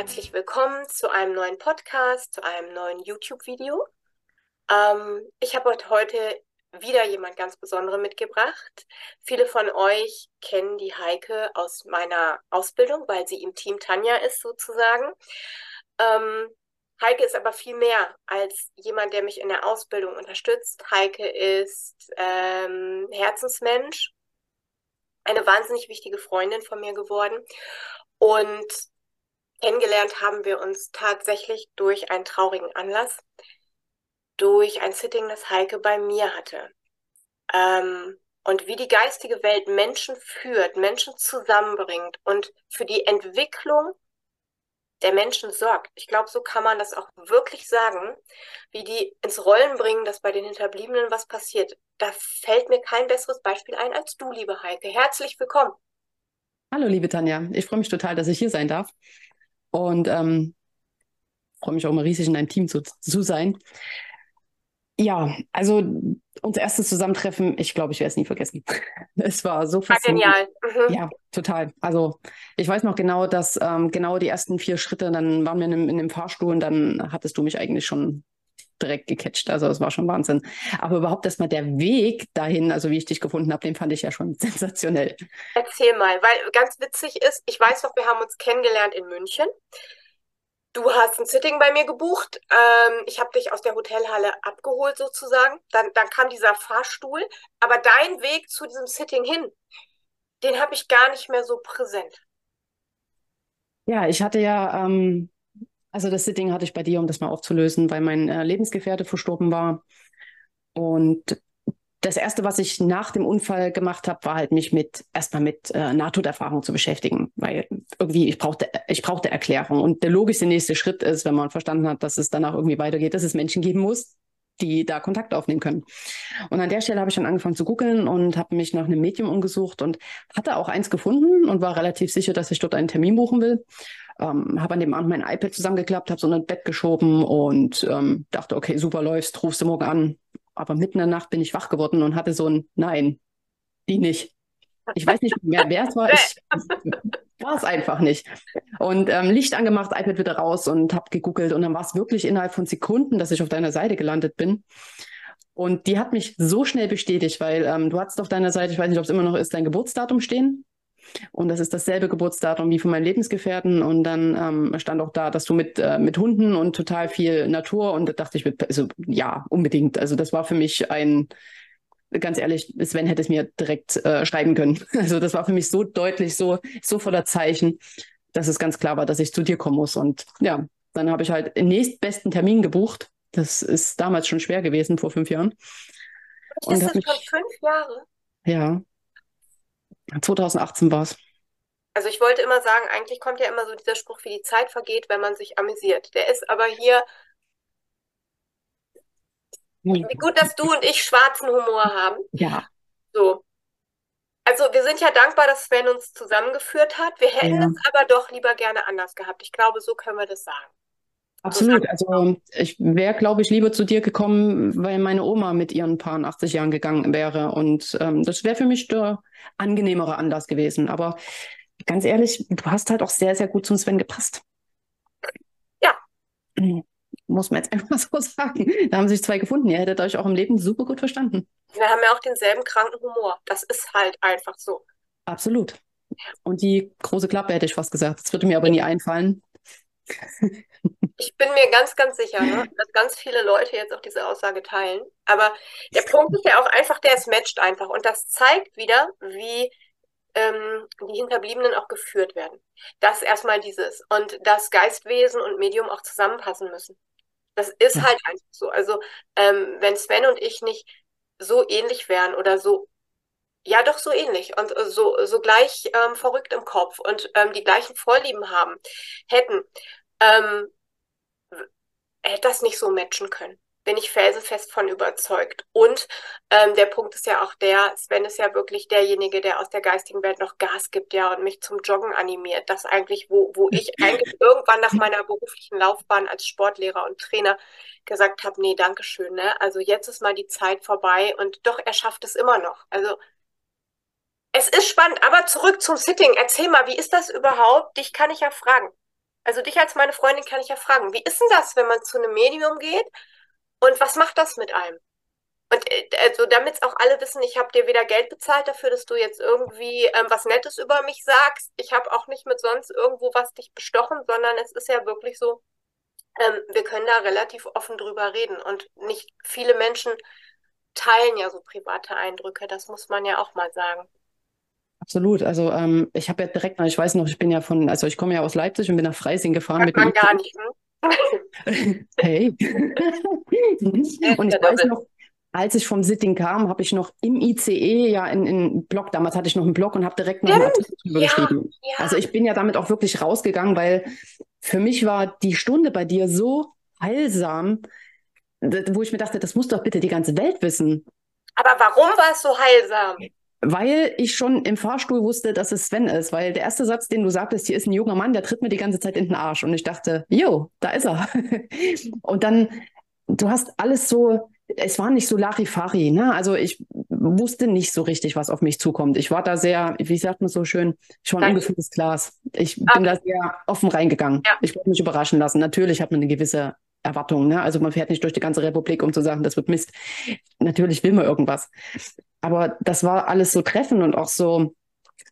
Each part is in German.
Herzlich willkommen zu einem neuen Podcast, zu einem neuen YouTube-Video. Ähm, ich habe heute wieder jemand ganz Besonderen mitgebracht. Viele von euch kennen die Heike aus meiner Ausbildung, weil sie im Team Tanja ist sozusagen. Ähm, Heike ist aber viel mehr als jemand, der mich in der Ausbildung unterstützt. Heike ist ähm, Herzensmensch, eine wahnsinnig wichtige Freundin von mir geworden. Und kennengelernt haben wir uns tatsächlich durch einen traurigen Anlass, durch ein Sitting, das Heike bei mir hatte. Ähm, und wie die geistige Welt Menschen führt, Menschen zusammenbringt und für die Entwicklung der Menschen sorgt. Ich glaube, so kann man das auch wirklich sagen, wie die ins Rollen bringen, dass bei den Hinterbliebenen was passiert. Da fällt mir kein besseres Beispiel ein als du, liebe Heike. Herzlich willkommen. Hallo, liebe Tanja. Ich freue mich total, dass ich hier sein darf. Und ähm, freue mich auch immer riesig, in einem Team zu, zu sein. Ja, also unser erstes Zusammentreffen, ich glaube, ich werde es nie vergessen. Es war so faszinierend. War genial. Mhm. Ja, total. Also ich weiß noch genau, dass ähm, genau die ersten vier Schritte, dann waren wir in, in dem Fahrstuhl und dann hattest du mich eigentlich schon direkt gecatcht. Also es war schon Wahnsinn. Aber überhaupt erstmal der Weg dahin, also wie ich dich gefunden habe, den fand ich ja schon sensationell. Erzähl mal, weil ganz witzig ist, ich weiß noch, wir haben uns kennengelernt in München. Du hast ein Sitting bei mir gebucht. Ähm, ich habe dich aus der Hotelhalle abgeholt sozusagen. Dann, dann kam dieser Fahrstuhl. Aber dein Weg zu diesem Sitting hin, den habe ich gar nicht mehr so präsent. Ja, ich hatte ja ähm, also das Sitting hatte ich bei dir, um das mal aufzulösen, weil mein äh, Lebensgefährte verstorben war. Und das erste, was ich nach dem Unfall gemacht habe, war halt mich mit erstmal mit äh, Nahtoderfahrung zu beschäftigen, weil irgendwie ich brauchte ich brauchte Erklärung und der logische nächste Schritt ist, wenn man verstanden hat, dass es danach irgendwie weitergeht, dass es Menschen geben muss, die da Kontakt aufnehmen können. Und an der Stelle habe ich dann angefangen zu googeln und habe mich nach einem Medium umgesucht und hatte auch eins gefunden und war relativ sicher, dass ich dort einen Termin buchen will ähm, habe an dem Abend mein iPad zusammengeklappt, habe so ein Bett geschoben und ähm, dachte, okay, super läufst, rufst du morgen an. Aber mitten in der Nacht bin ich wach geworden und hatte so ein Nein, die nicht. Ich weiß nicht mehr, wer es war. Ich war es einfach nicht. Und ähm, Licht angemacht, iPad wieder raus und habe gegoogelt und dann war es wirklich innerhalb von Sekunden, dass ich auf deiner Seite gelandet bin. Und die hat mich so schnell bestätigt, weil ähm, du hattest auf deiner Seite, ich weiß nicht, ob es immer noch ist, dein Geburtsdatum stehen. Und das ist dasselbe Geburtsdatum wie von meinen Lebensgefährten. Und dann ähm, stand auch da, dass du mit, äh, mit Hunden und total viel Natur. Und da dachte ich, also ja, unbedingt. Also das war für mich ein, ganz ehrlich, Sven hätte es mir direkt äh, schreiben können. Also das war für mich so deutlich, so, so voller Zeichen, dass es ganz klar war, dass ich zu dir kommen muss. Und ja, dann habe ich halt den nächstbesten Termin gebucht. Das ist damals schon schwer gewesen, vor fünf Jahren. Und ist das mich, schon fünf Jahre? Ja, 2018 war es. Also ich wollte immer sagen, eigentlich kommt ja immer so dieser Spruch, wie die Zeit vergeht, wenn man sich amüsiert. Der ist aber hier. Wie gut, dass du und ich schwarzen Humor haben. Ja. So. Also wir sind ja dankbar, dass Sven uns zusammengeführt hat. Wir hätten ja. es aber doch lieber gerne anders gehabt. Ich glaube, so können wir das sagen. Absolut. Also ich wäre, glaube ich, lieber zu dir gekommen, weil meine Oma mit ihren paar 80 Jahren gegangen wäre. Und ähm, das wäre für mich der angenehmere Anlass gewesen. Aber ganz ehrlich, du hast halt auch sehr, sehr gut zum Sven gepasst. Ja. Muss man jetzt einfach so sagen. Da haben sich zwei gefunden. Ihr hättet euch auch im Leben super gut verstanden. Wir haben ja auch denselben kranken Humor. Das ist halt einfach so. Absolut. Und die große Klappe hätte ich fast gesagt. Das würde mir aber nie einfallen. Ich bin mir ganz, ganz sicher, ne, dass ganz viele Leute jetzt auch diese Aussage teilen. Aber der Punkt ist ja auch einfach, der es matcht einfach. Und das zeigt wieder, wie ähm, die Hinterbliebenen auch geführt werden. Das erstmal dieses. Und dass Geistwesen und Medium auch zusammenpassen müssen. Das ist halt einfach so. Also, ähm, wenn Sven und ich nicht so ähnlich wären oder so ja, doch so ähnlich und so, so gleich ähm, verrückt im Kopf und ähm, die gleichen Vorlieben haben, hätten, ähm, hätte das nicht so matchen können. Bin ich felsenfest von überzeugt. Und ähm, der Punkt ist ja auch der, Sven ist ja wirklich derjenige, der aus der geistigen Welt noch Gas gibt, ja, und mich zum Joggen animiert. Das eigentlich, wo, wo ich eigentlich irgendwann nach meiner beruflichen Laufbahn als Sportlehrer und Trainer gesagt habe, nee, danke schön, ne? Also jetzt ist mal die Zeit vorbei und doch, er schafft es immer noch. Also es ist spannend, aber zurück zum Sitting. Erzähl mal, wie ist das überhaupt? Dich kann ich ja fragen. Also dich als meine Freundin kann ich ja fragen, wie ist denn das, wenn man zu einem Medium geht und was macht das mit einem? Und äh, also damit es auch alle wissen, ich habe dir weder Geld bezahlt dafür, dass du jetzt irgendwie ähm, was Nettes über mich sagst. Ich habe auch nicht mit sonst irgendwo was dich bestochen, sondern es ist ja wirklich so, ähm, wir können da relativ offen drüber reden. Und nicht viele Menschen teilen ja so private Eindrücke, das muss man ja auch mal sagen. Absolut. Also ähm, ich habe ja direkt, ich weiß noch, ich bin ja von, also ich komme ja aus Leipzig und bin nach Freising gefahren. Hat man gar nicht, ne? hey. und ich weiß noch, als ich vom Sitting kam, habe ich noch im ICE ja in, in Blog, damals hatte ich noch einen Blog und habe direkt noch einen Artikel drüber ja, geschrieben. Ja. Also ich bin ja damit auch wirklich rausgegangen, weil für mich war die Stunde bei dir so heilsam, wo ich mir dachte, das muss doch bitte die ganze Welt wissen. Aber warum war es so heilsam? Weil ich schon im Fahrstuhl wusste, dass es Sven ist. Weil der erste Satz, den du sagtest, hier ist ein junger Mann, der tritt mir die ganze Zeit in den Arsch. Und ich dachte, jo, da ist er. und dann, du hast alles so, es war nicht so Larifari, ne? Also ich wusste nicht so richtig, was auf mich zukommt. Ich war da sehr, wie sagt man so schön, ich war ein ungefülltes Glas. Ich okay. bin da sehr offen reingegangen. Ja. Ich wollte mich überraschen lassen. Natürlich hat man eine gewisse Erwartung, ne? Also man fährt nicht durch die ganze Republik, um zu sagen, das wird Mist. Natürlich will man irgendwas. Aber das war alles so treffend und auch so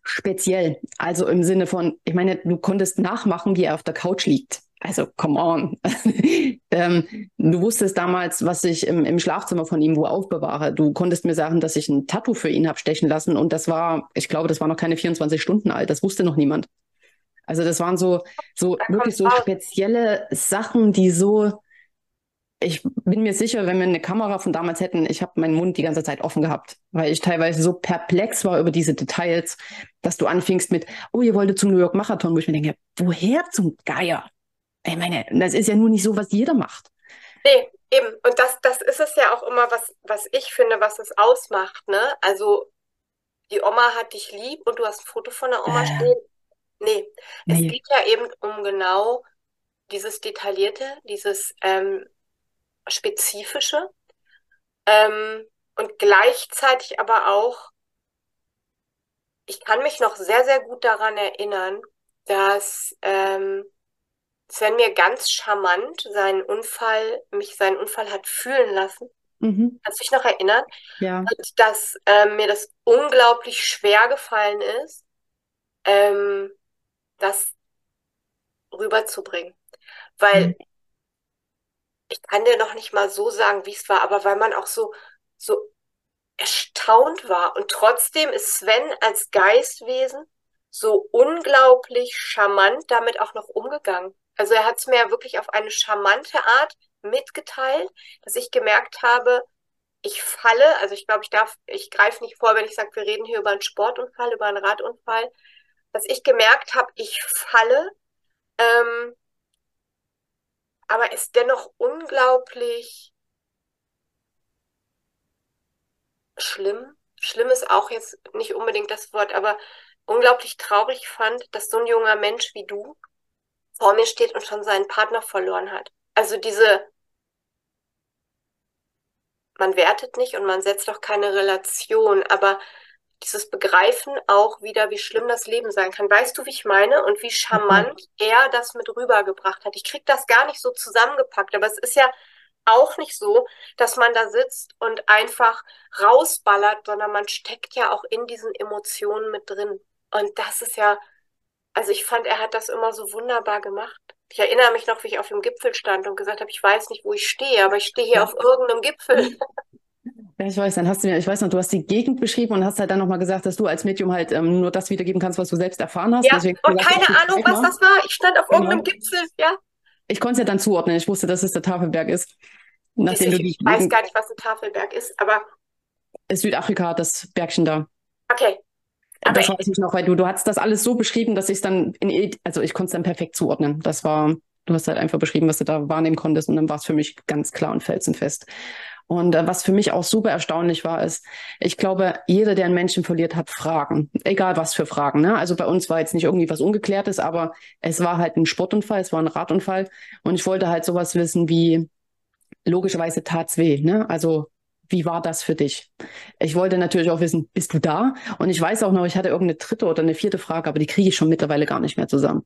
speziell. Also im Sinne von, ich meine, du konntest nachmachen, wie er auf der Couch liegt. Also, come on. ähm, du wusstest damals, was ich im, im, Schlafzimmer von ihm wo aufbewahre. Du konntest mir sagen, dass ich ein Tattoo für ihn habe stechen lassen. Und das war, ich glaube, das war noch keine 24 Stunden alt. Das wusste noch niemand. Also, das waren so, so wirklich so spezielle Sachen, die so, ich bin mir sicher, wenn wir eine Kamera von damals hätten, ich habe meinen Mund die ganze Zeit offen gehabt, weil ich teilweise so perplex war über diese Details, dass du anfingst mit, oh, ihr wolltet zum New York Marathon, wo ich mir denke, woher zum Geier? Ich meine, das ist ja nur nicht so, was jeder macht. Nee, eben. Und das, das ist es ja auch immer, was, was ich finde, was es ausmacht. Ne? Also, die Oma hat dich lieb und du hast ein Foto von der Oma äh, stehen. Nee, nee, es geht ja eben um genau dieses Detaillierte, dieses ähm, Spezifische ähm, und gleichzeitig aber auch, ich kann mich noch sehr, sehr gut daran erinnern, dass ähm, Sven mir ganz charmant seinen Unfall, mich seinen Unfall hat fühlen lassen. Mhm. Kannst du dich noch erinnern? Ja. Und dass ähm, mir das unglaublich schwer gefallen ist, ähm, das rüberzubringen. Weil mhm. Ich kann dir noch nicht mal so sagen, wie es war, aber weil man auch so, so erstaunt war. Und trotzdem ist Sven als Geistwesen so unglaublich charmant damit auch noch umgegangen. Also er hat es mir wirklich auf eine charmante Art mitgeteilt, dass ich gemerkt habe, ich falle, also ich glaube, ich darf, ich greife nicht vor, wenn ich sage, wir reden hier über einen Sportunfall, über einen Radunfall, dass ich gemerkt habe, ich falle, ähm, aber es dennoch unglaublich schlimm. Schlimm ist auch jetzt nicht unbedingt das Wort, aber unglaublich traurig fand, dass so ein junger Mensch wie du vor mir steht und schon seinen Partner verloren hat. Also diese, man wertet nicht und man setzt auch keine Relation, aber dieses Begreifen auch wieder, wie schlimm das Leben sein kann. Weißt du, wie ich meine? Und wie charmant mhm. er das mit rübergebracht hat. Ich krieg das gar nicht so zusammengepackt, aber es ist ja auch nicht so, dass man da sitzt und einfach rausballert, sondern man steckt ja auch in diesen Emotionen mit drin. Und das ist ja also ich fand, er hat das immer so wunderbar gemacht. Ich erinnere mich noch, wie ich auf dem Gipfel stand und gesagt habe, ich weiß nicht, wo ich stehe, aber ich stehe hier auf irgendeinem Gipfel. Ja, ich weiß, dann hast du mir, ich weiß noch, du hast die Gegend beschrieben und hast halt dann nochmal gesagt, dass du als Medium halt ähm, nur das wiedergeben kannst, was du selbst erfahren hast. Ja, Deswegen und keine Ahnung, was das war. Ich stand auf genau. irgendeinem Gipfel, ja. Ich konnte es ja dann zuordnen. Ich wusste, dass es der Tafelberg ist. Nachdem ich, ich weiß gar nicht, was ein Tafelberg ist, aber. Südafrika, das Bergchen da. Okay, aber das weiß ich noch, weil du, du hast das alles so beschrieben, dass ich es dann in, also ich konnte es dann perfekt zuordnen. Das war, du hast halt einfach beschrieben, was du da wahrnehmen konntest und dann war es für mich ganz klar und felsenfest. Und äh, was für mich auch super erstaunlich war, ist, ich glaube, jeder, der einen Menschen verliert, hat Fragen. Egal was für Fragen. Ne? Also bei uns war jetzt nicht irgendwie was Ungeklärtes, aber es war halt ein Sportunfall, es war ein Radunfall. Und ich wollte halt sowas wissen wie, logischerweise tat's weh. Ne? Also wie war das für dich? Ich wollte natürlich auch wissen, bist du da? Und ich weiß auch noch, ich hatte irgendeine dritte oder eine vierte Frage, aber die kriege ich schon mittlerweile gar nicht mehr zusammen.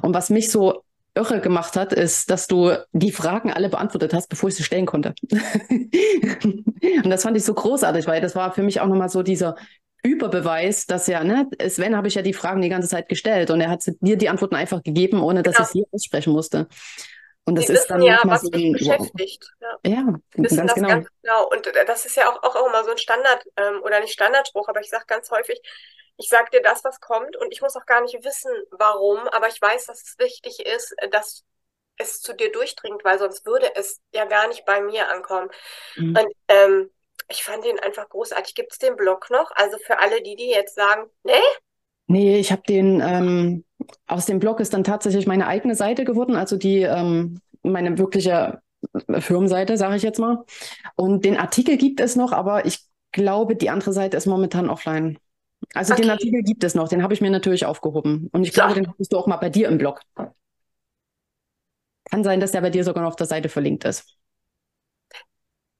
Und was mich so irre gemacht hat, ist, dass du die Fragen alle beantwortet hast, bevor ich sie stellen konnte. und das fand ich so großartig, weil das war für mich auch nochmal so dieser Überbeweis, dass ja, ne, Sven habe ich ja die Fragen die ganze Zeit gestellt und er hat dir die Antworten einfach gegeben, ohne dass genau. ich sie aussprechen musste. Und das Sie ist dann ja, was so ein, beschäftigt. Ja, ja wissen ganz das genau. ganz genau. Und äh, das ist ja auch, auch immer so ein Standard, ähm, oder nicht Standardspruch, aber ich sage ganz häufig, ich sage dir das, was kommt und ich muss auch gar nicht wissen, warum, aber ich weiß, dass es wichtig ist, äh, dass es zu dir durchdringt, weil sonst würde es ja gar nicht bei mir ankommen. Mhm. Und ähm, ich fand den einfach großartig. Gibt es den Blog noch? Also für alle, die, die jetzt sagen, nee? Nee, ich habe den, ähm, aus dem Blog ist dann tatsächlich meine eigene Seite geworden, also die, ähm, meine wirkliche Firmenseite, sage ich jetzt mal. Und den Artikel gibt es noch, aber ich glaube, die andere Seite ist momentan offline. Also okay. den Artikel gibt es noch, den habe ich mir natürlich aufgehoben. Und ich glaube, den hattest du auch mal bei dir im Blog. Kann sein, dass der bei dir sogar noch auf der Seite verlinkt ist.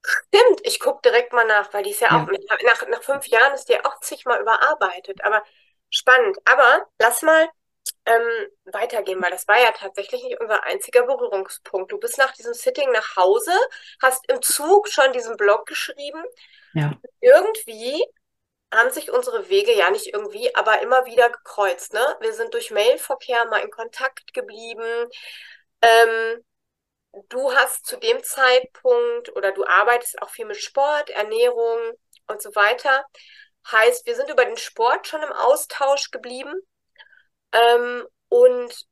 Stimmt, ich gucke direkt mal nach, weil die ist ja, ja. auch, nach, nach fünf Jahren ist die auch zigmal überarbeitet. Aber spannend. Aber lass mal ähm, weitergehen, weil das war ja tatsächlich nicht unser einziger Berührungspunkt. Du bist nach diesem Sitting nach Hause, hast im Zug schon diesen Blog geschrieben. Ja. Irgendwie haben sich unsere Wege ja nicht irgendwie, aber immer wieder gekreuzt. Ne? Wir sind durch Mailverkehr mal in Kontakt geblieben. Ähm, du hast zu dem Zeitpunkt oder du arbeitest auch viel mit Sport, Ernährung und so weiter. Heißt, wir sind über den Sport schon im Austausch geblieben. Ähm, und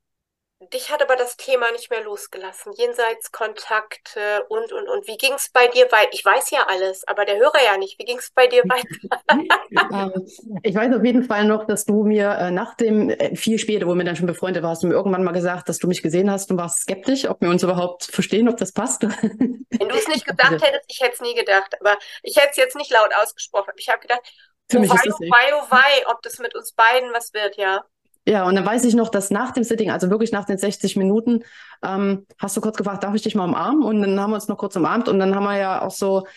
dich hat aber das Thema nicht mehr losgelassen. Jenseitskontakte und, und, und. Wie ging es bei dir weiter? Ich weiß ja alles, aber der Hörer ja nicht. Wie ging es bei dir weiter? Ähm, ich weiß auf jeden Fall noch, dass du mir äh, nach dem, äh, viel später, wo wir dann schon befreundet warst, mir irgendwann mal gesagt, dass du mich gesehen hast und warst skeptisch, ob wir uns überhaupt verstehen, ob das passt. Wenn du es nicht gesagt hättest, ich hätte es nie gedacht. Aber ich hätte es jetzt nicht laut ausgesprochen. Ich habe gedacht, Für oh, mich wei, oh, wei, oh, wei, ob das mit uns beiden was wird, ja. Ja, und dann weiß ich noch, dass nach dem Sitting, also wirklich nach den 60 Minuten, ähm, hast du kurz gefragt, darf ich dich mal umarmen? Und dann haben wir uns noch kurz umarmt und dann haben wir ja auch so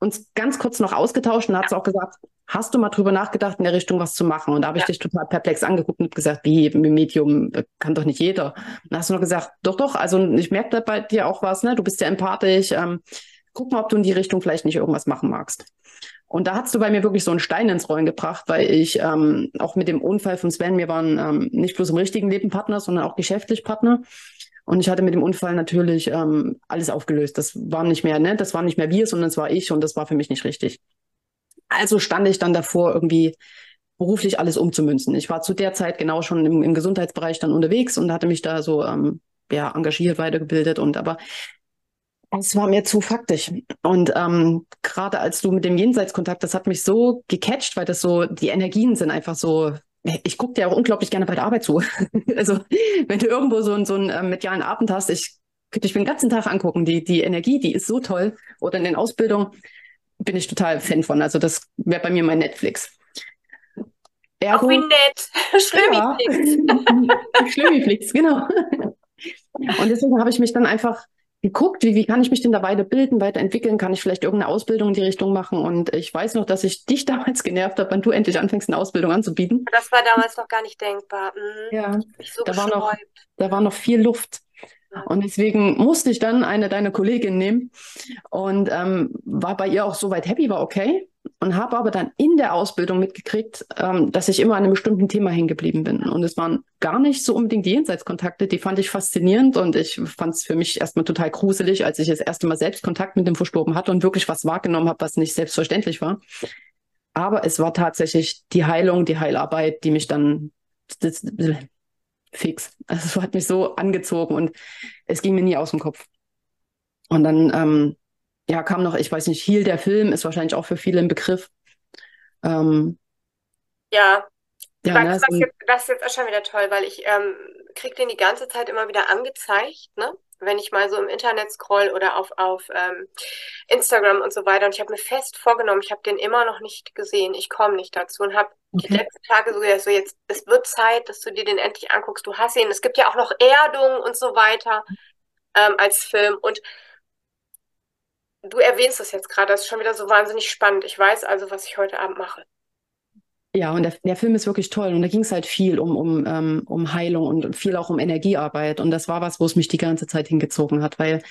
uns ganz kurz noch ausgetauscht und dann hat sie auch gesagt, hast du mal drüber nachgedacht, in der Richtung was zu machen? Und da habe ich ja. dich total perplex angeguckt und gesagt, wie Medium kann doch nicht jeder. Und dann hast du noch gesagt, doch, doch, also ich merke da bei dir auch was, ne? Du bist ja empathisch. Ähm, guck mal, ob du in die Richtung vielleicht nicht irgendwas machen magst. Und da hast du bei mir wirklich so einen Stein ins Rollen gebracht, weil ich ähm, auch mit dem Unfall von Sven, wir waren ähm, nicht bloß im richtigen Leben Partner, sondern auch geschäftlich Partner. Und ich hatte mit dem Unfall natürlich ähm, alles aufgelöst. Das war nicht mehr, ne, das war nicht mehr wir, sondern es war ich und das war für mich nicht richtig. Also stand ich dann davor, irgendwie beruflich alles umzumünzen. Ich war zu der Zeit genau schon im, im Gesundheitsbereich dann unterwegs und hatte mich da so ähm, ja, engagiert, weitergebildet und aber es war mir zu faktisch. Und ähm, gerade als du mit dem Jenseitskontakt, das hat mich so gecatcht, weil das so, die Energien sind einfach so. Ich gucke dir auch unglaublich gerne bei der Arbeit zu. also, wenn du irgendwo so, so einen äh, medialen Abend hast, ich könnte mich den ganzen Tag angucken. Die, die Energie, die ist so toll. Oder in den Ausbildungen bin ich total Fan von. Also, das wäre bei mir mein Netflix. Ergo, Auch wie nett. Schlömiflix. Schlömiflix, genau. Und deswegen habe ich mich dann einfach geguckt, wie, wie kann ich mich denn da weiterbilden, weiterentwickeln? Kann ich vielleicht irgendeine Ausbildung in die Richtung machen? Und ich weiß noch, dass ich dich damals genervt habe, wenn du endlich anfängst, eine Ausbildung anzubieten. Das war damals noch gar nicht denkbar. Mhm. Ja, so da, war noch, da war noch viel Luft. Und deswegen musste ich dann eine deiner Kolleginnen nehmen und ähm, war bei ihr auch soweit happy, war okay und habe aber dann in der Ausbildung mitgekriegt, ähm, dass ich immer an einem bestimmten Thema hängen geblieben bin. Und es waren gar nicht so unbedingt die Jenseitskontakte, die fand ich faszinierend und ich fand es für mich erstmal total gruselig, als ich das erste Mal selbst Kontakt mit dem Verstorben hatte und wirklich was wahrgenommen habe, was nicht selbstverständlich war. Aber es war tatsächlich die Heilung, die Heilarbeit, die mich dann fix. Also es hat mich so angezogen und es ging mir nie aus dem Kopf. Und dann ähm, ja, kam noch, ich weiß nicht, Heal der Film ist wahrscheinlich auch für viele ein Begriff. Ähm, ja, ja ne, das, jetzt, das ist jetzt auch schon wieder toll, weil ich ähm, kriege den die ganze Zeit immer wieder angezeigt, ne? Wenn ich mal so im Internet scroll oder auf, auf ähm, Instagram und so weiter. Und ich habe mir fest vorgenommen, ich habe den immer noch nicht gesehen. Ich komme nicht dazu und habe okay. die letzten Tage so, ja, so jetzt, es wird Zeit, dass du dir den endlich anguckst. Du hast ihn. Es gibt ja auch noch Erdung und so weiter ähm, als Film. Und Du erwähnst das jetzt gerade, das ist schon wieder so wahnsinnig spannend. Ich weiß also, was ich heute Abend mache. Ja, und der, der Film ist wirklich toll. Und da ging es halt viel um, um, ähm, um Heilung und viel auch um Energiearbeit. Und das war was, wo es mich die ganze Zeit hingezogen hat, weil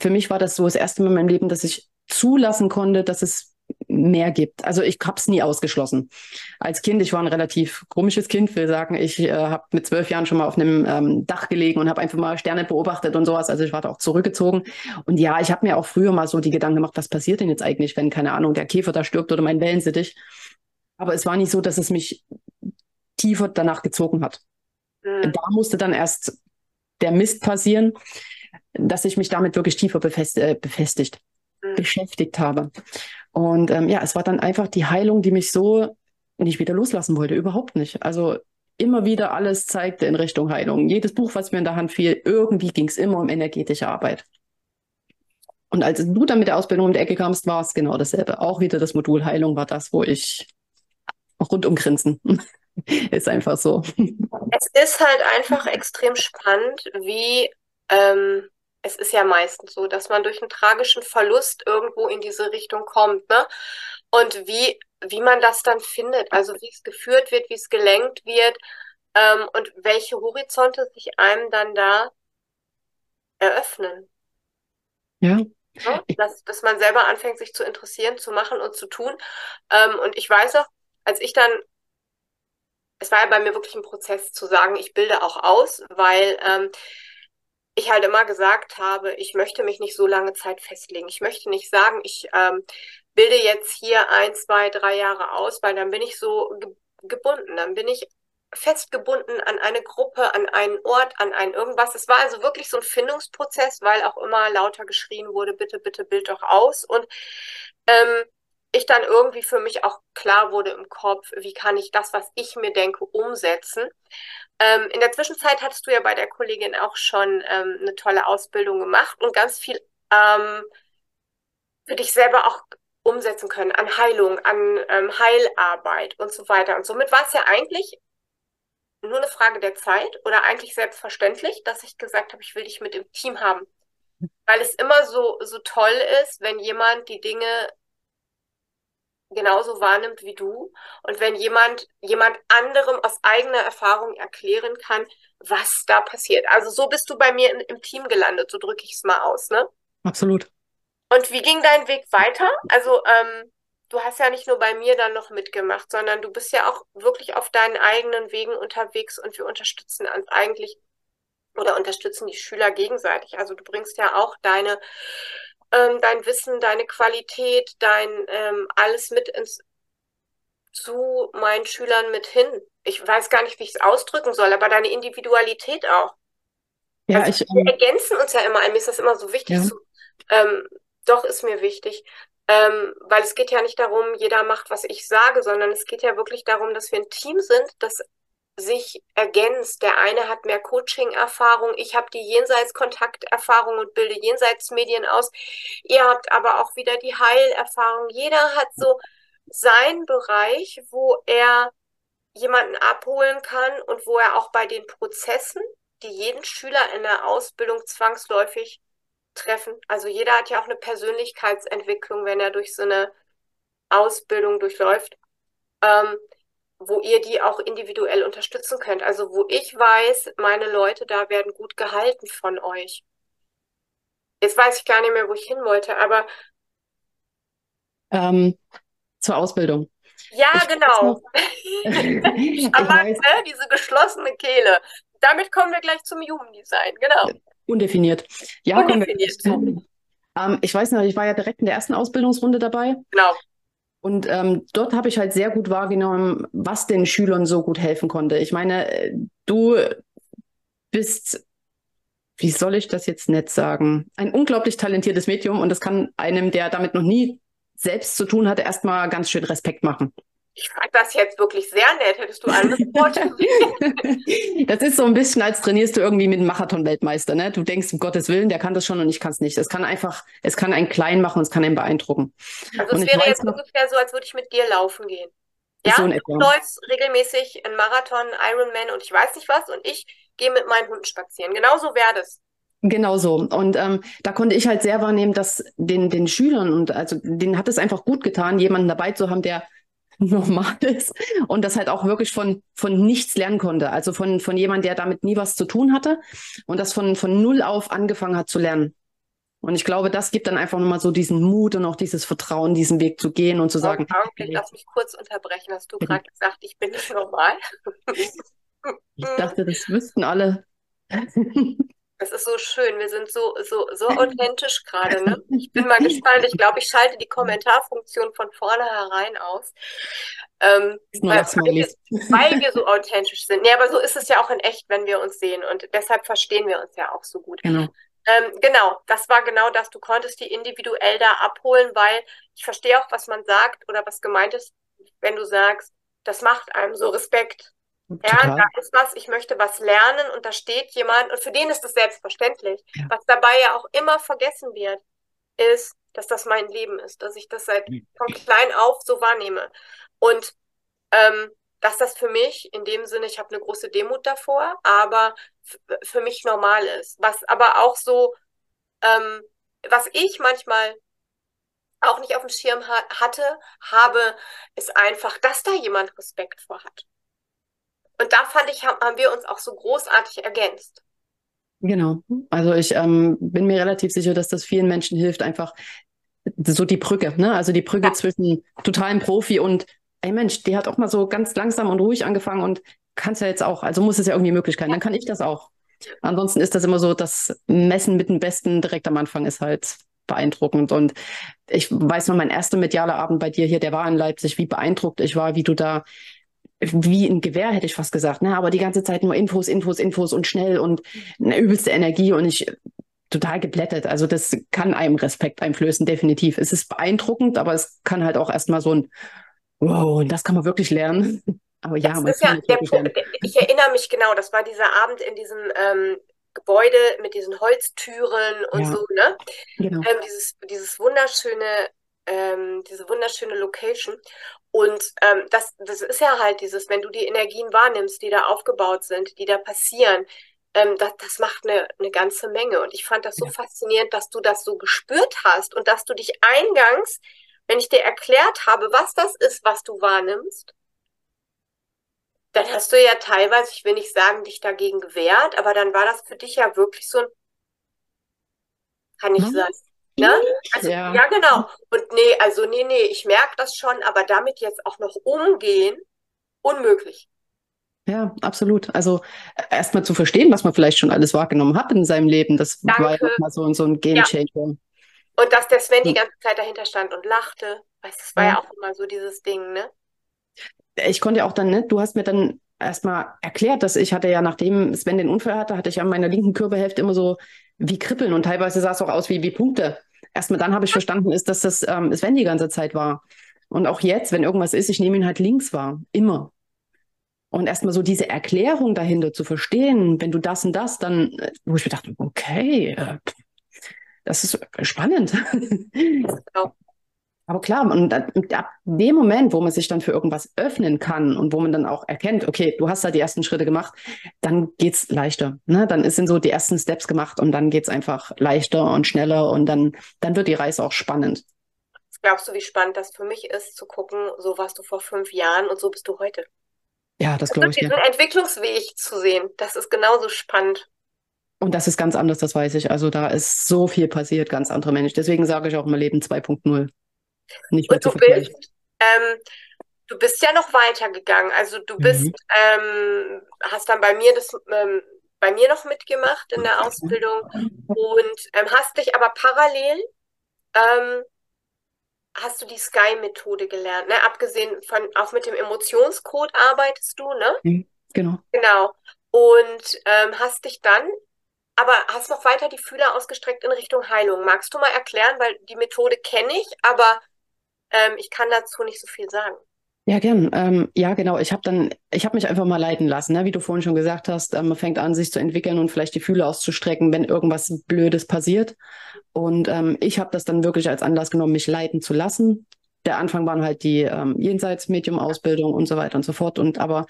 für mich war das so das erste Mal in meinem Leben, dass ich zulassen konnte, dass es mehr gibt. Also ich habe es nie ausgeschlossen. Als Kind, ich war ein relativ komisches Kind, will sagen, ich äh, habe mit zwölf Jahren schon mal auf einem ähm, Dach gelegen und habe einfach mal Sterne beobachtet und sowas. Also ich war da auch zurückgezogen. Und ja, ich habe mir auch früher mal so die Gedanken gemacht, was passiert denn jetzt eigentlich, wenn, keine Ahnung, der Käfer da stirbt oder mein Wellensittich. Aber es war nicht so, dass es mich tiefer danach gezogen hat. Mhm. Da musste dann erst der Mist passieren, dass ich mich damit wirklich tiefer befest, äh, befestigt, mhm. beschäftigt habe. Und ähm, ja, es war dann einfach die Heilung, die mich so nicht wieder loslassen wollte, überhaupt nicht. Also immer wieder alles zeigte in Richtung Heilung. Jedes Buch, was mir in der Hand fiel, irgendwie ging es immer um energetische Arbeit. Und als du dann mit der Ausbildung um die Ecke kamst, war es genau dasselbe. Auch wieder das Modul Heilung war das, wo ich rundum grinsen. ist einfach so. Es ist halt einfach extrem spannend, wie ähm, es ist ja meistens so, dass man durch einen tragischen Verlust irgendwo in diese Richtung kommt, ne? Und wie, wie man das dann findet, also wie es geführt wird, wie es gelenkt wird ähm, und welche Horizonte sich einem dann da eröffnen. Ja. ja dass, dass man selber anfängt, sich zu interessieren, zu machen und zu tun. Ähm, und ich weiß auch, als ich dann es war ja bei mir wirklich ein Prozess zu sagen, ich bilde auch aus, weil ähm, ich halt immer gesagt habe, ich möchte mich nicht so lange Zeit festlegen. Ich möchte nicht sagen, ich ähm, bilde jetzt hier ein, zwei, drei Jahre aus, weil dann bin ich so ge gebunden. Dann bin ich festgebunden an eine Gruppe, an einen Ort, an ein irgendwas. Es war also wirklich so ein Findungsprozess, weil auch immer lauter geschrien wurde, bitte, bitte bild doch aus. Und ähm, ich dann irgendwie für mich auch klar wurde im Kopf, wie kann ich das, was ich mir denke, umsetzen. Ähm, in der Zwischenzeit hattest du ja bei der Kollegin auch schon ähm, eine tolle Ausbildung gemacht und ganz viel ähm, für dich selber auch umsetzen können an Heilung, an ähm, Heilarbeit und so weiter. Und somit war es ja eigentlich nur eine Frage der Zeit oder eigentlich selbstverständlich, dass ich gesagt habe, ich will dich mit im Team haben. Weil es immer so, so toll ist, wenn jemand die Dinge genauso wahrnimmt wie du. Und wenn jemand jemand anderem aus eigener Erfahrung erklären kann, was da passiert. Also so bist du bei mir in, im Team gelandet, so drücke ich es mal aus, ne? Absolut. Und wie ging dein Weg weiter? Also ähm, du hast ja nicht nur bei mir dann noch mitgemacht, sondern du bist ja auch wirklich auf deinen eigenen Wegen unterwegs und wir unterstützen eigentlich oder unterstützen die Schüler gegenseitig. Also du bringst ja auch deine ähm, dein Wissen, deine Qualität, dein ähm, alles mit ins zu meinen Schülern mit hin. Ich weiß gar nicht, wie ich es ausdrücken soll, aber deine Individualität auch. Ja, also, ich, wir ergänzen uns ja immer. Mir ist das immer so wichtig. Ja. Zu, ähm, doch ist mir wichtig. Ähm, weil es geht ja nicht darum, jeder macht, was ich sage, sondern es geht ja wirklich darum, dass wir ein Team sind, das sich ergänzt. Der eine hat mehr Coaching-Erfahrung, ich habe die Jenseits-Kontakterfahrung und bilde Jenseitsmedien aus. Ihr habt aber auch wieder die Heilerfahrung. Jeder hat so seinen Bereich, wo er jemanden abholen kann und wo er auch bei den Prozessen, die jeden Schüler in der Ausbildung zwangsläufig treffen. Also jeder hat ja auch eine Persönlichkeitsentwicklung, wenn er durch so eine Ausbildung durchläuft. Ähm, wo ihr die auch individuell unterstützen könnt. Also wo ich weiß, meine Leute da werden gut gehalten von euch. Jetzt weiß ich gar nicht mehr, wo ich hin wollte, aber. Ähm, zur Ausbildung. Ja, ich genau. aber ne, diese geschlossene Kehle. Damit kommen wir gleich zum Jugenddesign, genau. Undefiniert. Ja, Undefiniert. Ähm, ich weiß noch, ich war ja direkt in der ersten Ausbildungsrunde dabei. Genau. Und ähm, dort habe ich halt sehr gut wahrgenommen, was den Schülern so gut helfen konnte. Ich meine, äh, du bist, wie soll ich das jetzt nett sagen, ein unglaublich talentiertes Medium und das kann einem, der damit noch nie selbst zu tun hatte, erstmal ganz schön Respekt machen. Ich fand das jetzt wirklich sehr nett. Hättest du andere Worte? das ist so ein bisschen, als trainierst du irgendwie mit einem Marathon-Weltmeister. Ne? Du denkst, um Gottes Willen, der kann das schon und ich kann es nicht. Es kann einfach, es kann einen klein machen und es kann einen beeindrucken. Also es wäre jetzt noch, ungefähr so, als würde ich mit dir laufen gehen. Ja, so du läufst regelmäßig einen Marathon, Ironman und ich weiß nicht was und ich gehe mit meinen Hunden spazieren. Genauso wäre das. Genau so. Und ähm, da konnte ich halt sehr wahrnehmen, dass den, den Schülern und also denen hat es einfach gut getan, jemanden dabei zu haben, der normal ist und das halt auch wirklich von, von nichts lernen konnte. Also von, von jemand, der damit nie was zu tun hatte und das von, von null auf angefangen hat zu lernen. Und ich glaube, das gibt dann einfach nochmal so diesen Mut und auch dieses Vertrauen, diesen Weg zu gehen und zu sagen. Augenblick, lass mich kurz unterbrechen. Hast du gerade gesagt, ich bin nicht normal? ich dachte, das wüssten alle. Es ist so schön. Wir sind so, so, so authentisch gerade. Ne? Ich bin mal gespannt. Ich glaube, ich schalte die Kommentarfunktion von vornherein aus. Ähm, weil, wir, weil, wir, so authentisch sind. Nee, aber so ist es ja auch in echt, wenn wir uns sehen. Und deshalb verstehen wir uns ja auch so gut. Genau. Ähm, genau, das war genau das. Du konntest die individuell da abholen, weil ich verstehe auch, was man sagt oder was gemeint ist, wenn du sagst, das macht einem so Respekt. Total. Ja, da ist was, ich möchte was lernen und da steht jemand und für den ist das selbstverständlich. Ja. Was dabei ja auch immer vergessen wird, ist, dass das mein Leben ist, dass ich das seit von klein auf so wahrnehme. Und ähm, dass das für mich in dem Sinne, ich habe eine große Demut davor, aber für mich normal ist. Was aber auch so, ähm, was ich manchmal auch nicht auf dem Schirm ha hatte, habe, ist einfach, dass da jemand Respekt vor hat. Und da fand ich, haben wir uns auch so großartig ergänzt. Genau. Also ich ähm, bin mir relativ sicher, dass das vielen Menschen hilft, einfach so die Brücke, ne? Also die Brücke ja. zwischen totalem Profi und ey Mensch, die hat auch mal so ganz langsam und ruhig angefangen und kann es ja jetzt auch. Also muss es ja irgendwie möglich sein. Dann kann ich das auch. Ansonsten ist das immer so, das Messen mit dem Besten direkt am Anfang ist halt beeindruckend. Und ich weiß noch, mein erster medialer Abend bei dir hier, der war in Leipzig, wie beeindruckt ich war, wie du da wie ein Gewehr, hätte ich fast gesagt, ne? aber die ganze Zeit nur Infos, Infos, Infos und schnell und eine übelste Energie und ich total geblättet. Also das kann einem Respekt einflößen, definitiv. Es ist beeindruckend, aber es kann halt auch erstmal so ein Wow, und das kann man wirklich lernen. Aber ja, man ja der Punkt, ich erinnere mich genau, das war dieser Abend in diesem ähm, Gebäude mit diesen Holztüren und ja. so, ne? Genau. Ähm, dieses, dieses wunderschöne, ähm, diese wunderschöne Location. Und ähm, das, das ist ja halt dieses, wenn du die Energien wahrnimmst, die da aufgebaut sind, die da passieren, ähm, das, das macht eine, eine ganze Menge. Und ich fand das so ja. faszinierend, dass du das so gespürt hast und dass du dich eingangs, wenn ich dir erklärt habe, was das ist, was du wahrnimmst, dann hast du ja teilweise, ich will nicht sagen, dich dagegen gewehrt, aber dann war das für dich ja wirklich so ein, kann ich hm? sagen, Ne? Also, ja. ja, genau. Und nee, also nee, nee, ich merke das schon, aber damit jetzt auch noch umgehen, unmöglich. Ja, absolut. Also erstmal zu verstehen, was man vielleicht schon alles wahrgenommen hat in seinem Leben, das Danke. war ja mal so, so ein Game Changer. Ja. Und dass der Sven die ganze Zeit dahinter stand und lachte, weißt, das war ja. ja auch immer so dieses Ding, ne? Ich konnte ja auch dann, ne, du hast mir dann erstmal erklärt, dass ich hatte ja, nachdem Sven den Unfall hatte, hatte ich an meiner linken Körperhälfte immer so wie Kribbeln und teilweise sah es auch aus wie, wie Punkte erstmal dann habe ich verstanden, ist, dass das ähm, Sven die ganze Zeit war. Und auch jetzt, wenn irgendwas ist, ich nehme ihn halt links wahr. Immer. Und erstmal so diese Erklärung dahinter zu verstehen, wenn du das und das, dann, äh, wo ich mir dachte, okay, äh, das ist spannend. Genau. Aber klar, und ab dem Moment, wo man sich dann für irgendwas öffnen kann und wo man dann auch erkennt, okay, du hast da die ersten Schritte gemacht, dann geht's leichter. Ne? Dann sind so die ersten Steps gemacht und dann geht's einfach leichter und schneller und dann, dann wird die Reise auch spannend. Was glaubst du, wie spannend das für mich ist, zu gucken, so warst du vor fünf Jahren und so bist du heute? Ja, das glaube ich. Diesen ja. Entwicklungsweg zu sehen, das ist genauso spannend. Und das ist ganz anders, das weiß ich. Also da ist so viel passiert, ganz andere Mensch. Deswegen sage ich auch immer Leben 2.0. Nicht mehr und du bist, ähm, du bist ja noch weitergegangen. Also du bist, mhm. ähm, hast dann bei mir das ähm, bei mir noch mitgemacht in der Ausbildung und ähm, hast dich aber parallel ähm, hast du die Sky-Methode gelernt, ne? Abgesehen von auch mit dem Emotionscode arbeitest du, ne? Mhm, genau. Genau. Und ähm, hast dich dann aber hast noch weiter die Fühler ausgestreckt in Richtung Heilung. Magst du mal erklären, weil die Methode kenne ich, aber ähm, ich kann dazu nicht so viel sagen. Ja, gern. Ähm, ja, genau. Ich habe dann, ich habe mich einfach mal leiten lassen, ne? wie du vorhin schon gesagt hast. Ähm, man fängt an, sich zu entwickeln und vielleicht die Fühle auszustrecken, wenn irgendwas Blödes passiert. Und ähm, ich habe das dann wirklich als Anlass genommen, mich leiten zu lassen. Der Anfang waren halt die ähm, Jenseits-Medium-Ausbildung und so weiter und so fort. Und aber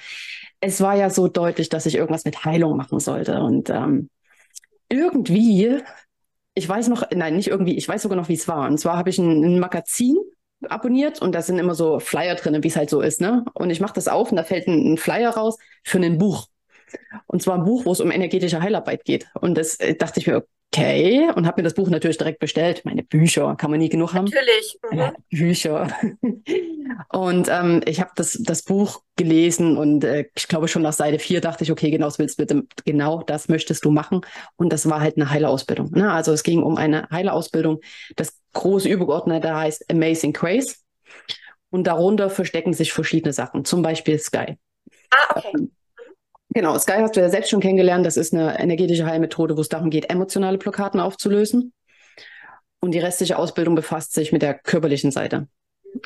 es war ja so deutlich, dass ich irgendwas mit Heilung machen sollte. Und ähm, irgendwie, ich weiß noch, nein, nicht irgendwie, ich weiß sogar noch, wie es war. Und zwar habe ich ein, ein Magazin abonniert und da sind immer so Flyer drin, wie es halt so ist, ne? Und ich mache das auf und da fällt ein, ein Flyer raus für ein Buch. Und zwar ein Buch, wo es um energetische Heilarbeit geht. Und das äh, dachte ich mir, okay, und habe mir das Buch natürlich direkt bestellt. Meine Bücher kann man nie genug haben. Natürlich. Mhm. Bücher. und ähm, ich habe das, das Buch gelesen und äh, ich glaube schon nach Seite 4 dachte ich, okay, genau das willst du, genau das möchtest du machen. Und das war halt eine Heilerausbildung. Ne? Also es ging um eine Heilerausbildung. Das große Übergeordnete heißt Amazing Grace. Und darunter verstecken sich verschiedene Sachen, zum Beispiel Sky. Ah, okay. Ähm, Genau, Sky hast du ja selbst schon kennengelernt. Das ist eine energetische Heilmethode, wo es darum geht, emotionale Blockaden aufzulösen. Und die restliche Ausbildung befasst sich mit der körperlichen Seite.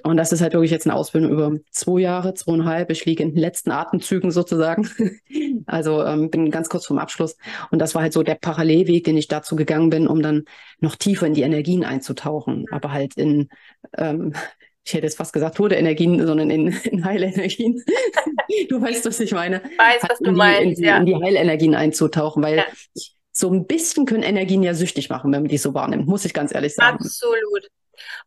Und das ist halt wirklich jetzt eine Ausbildung über zwei Jahre, zweieinhalb. Ich liege in den letzten Atemzügen sozusagen. also ähm, bin ganz kurz vorm Abschluss. Und das war halt so der Parallelweg, den ich dazu gegangen bin, um dann noch tiefer in die Energien einzutauchen. Aber halt in ähm, ich hätte jetzt fast gesagt tote Energien, sondern in, in Heilenergien. du weißt, was ich meine. Ich weiß, was du meinst, in die, ja. In die Heilenergien einzutauchen, weil ja. so ein bisschen können Energien ja süchtig machen, wenn man die so wahrnimmt, muss ich ganz ehrlich sagen. Absolut.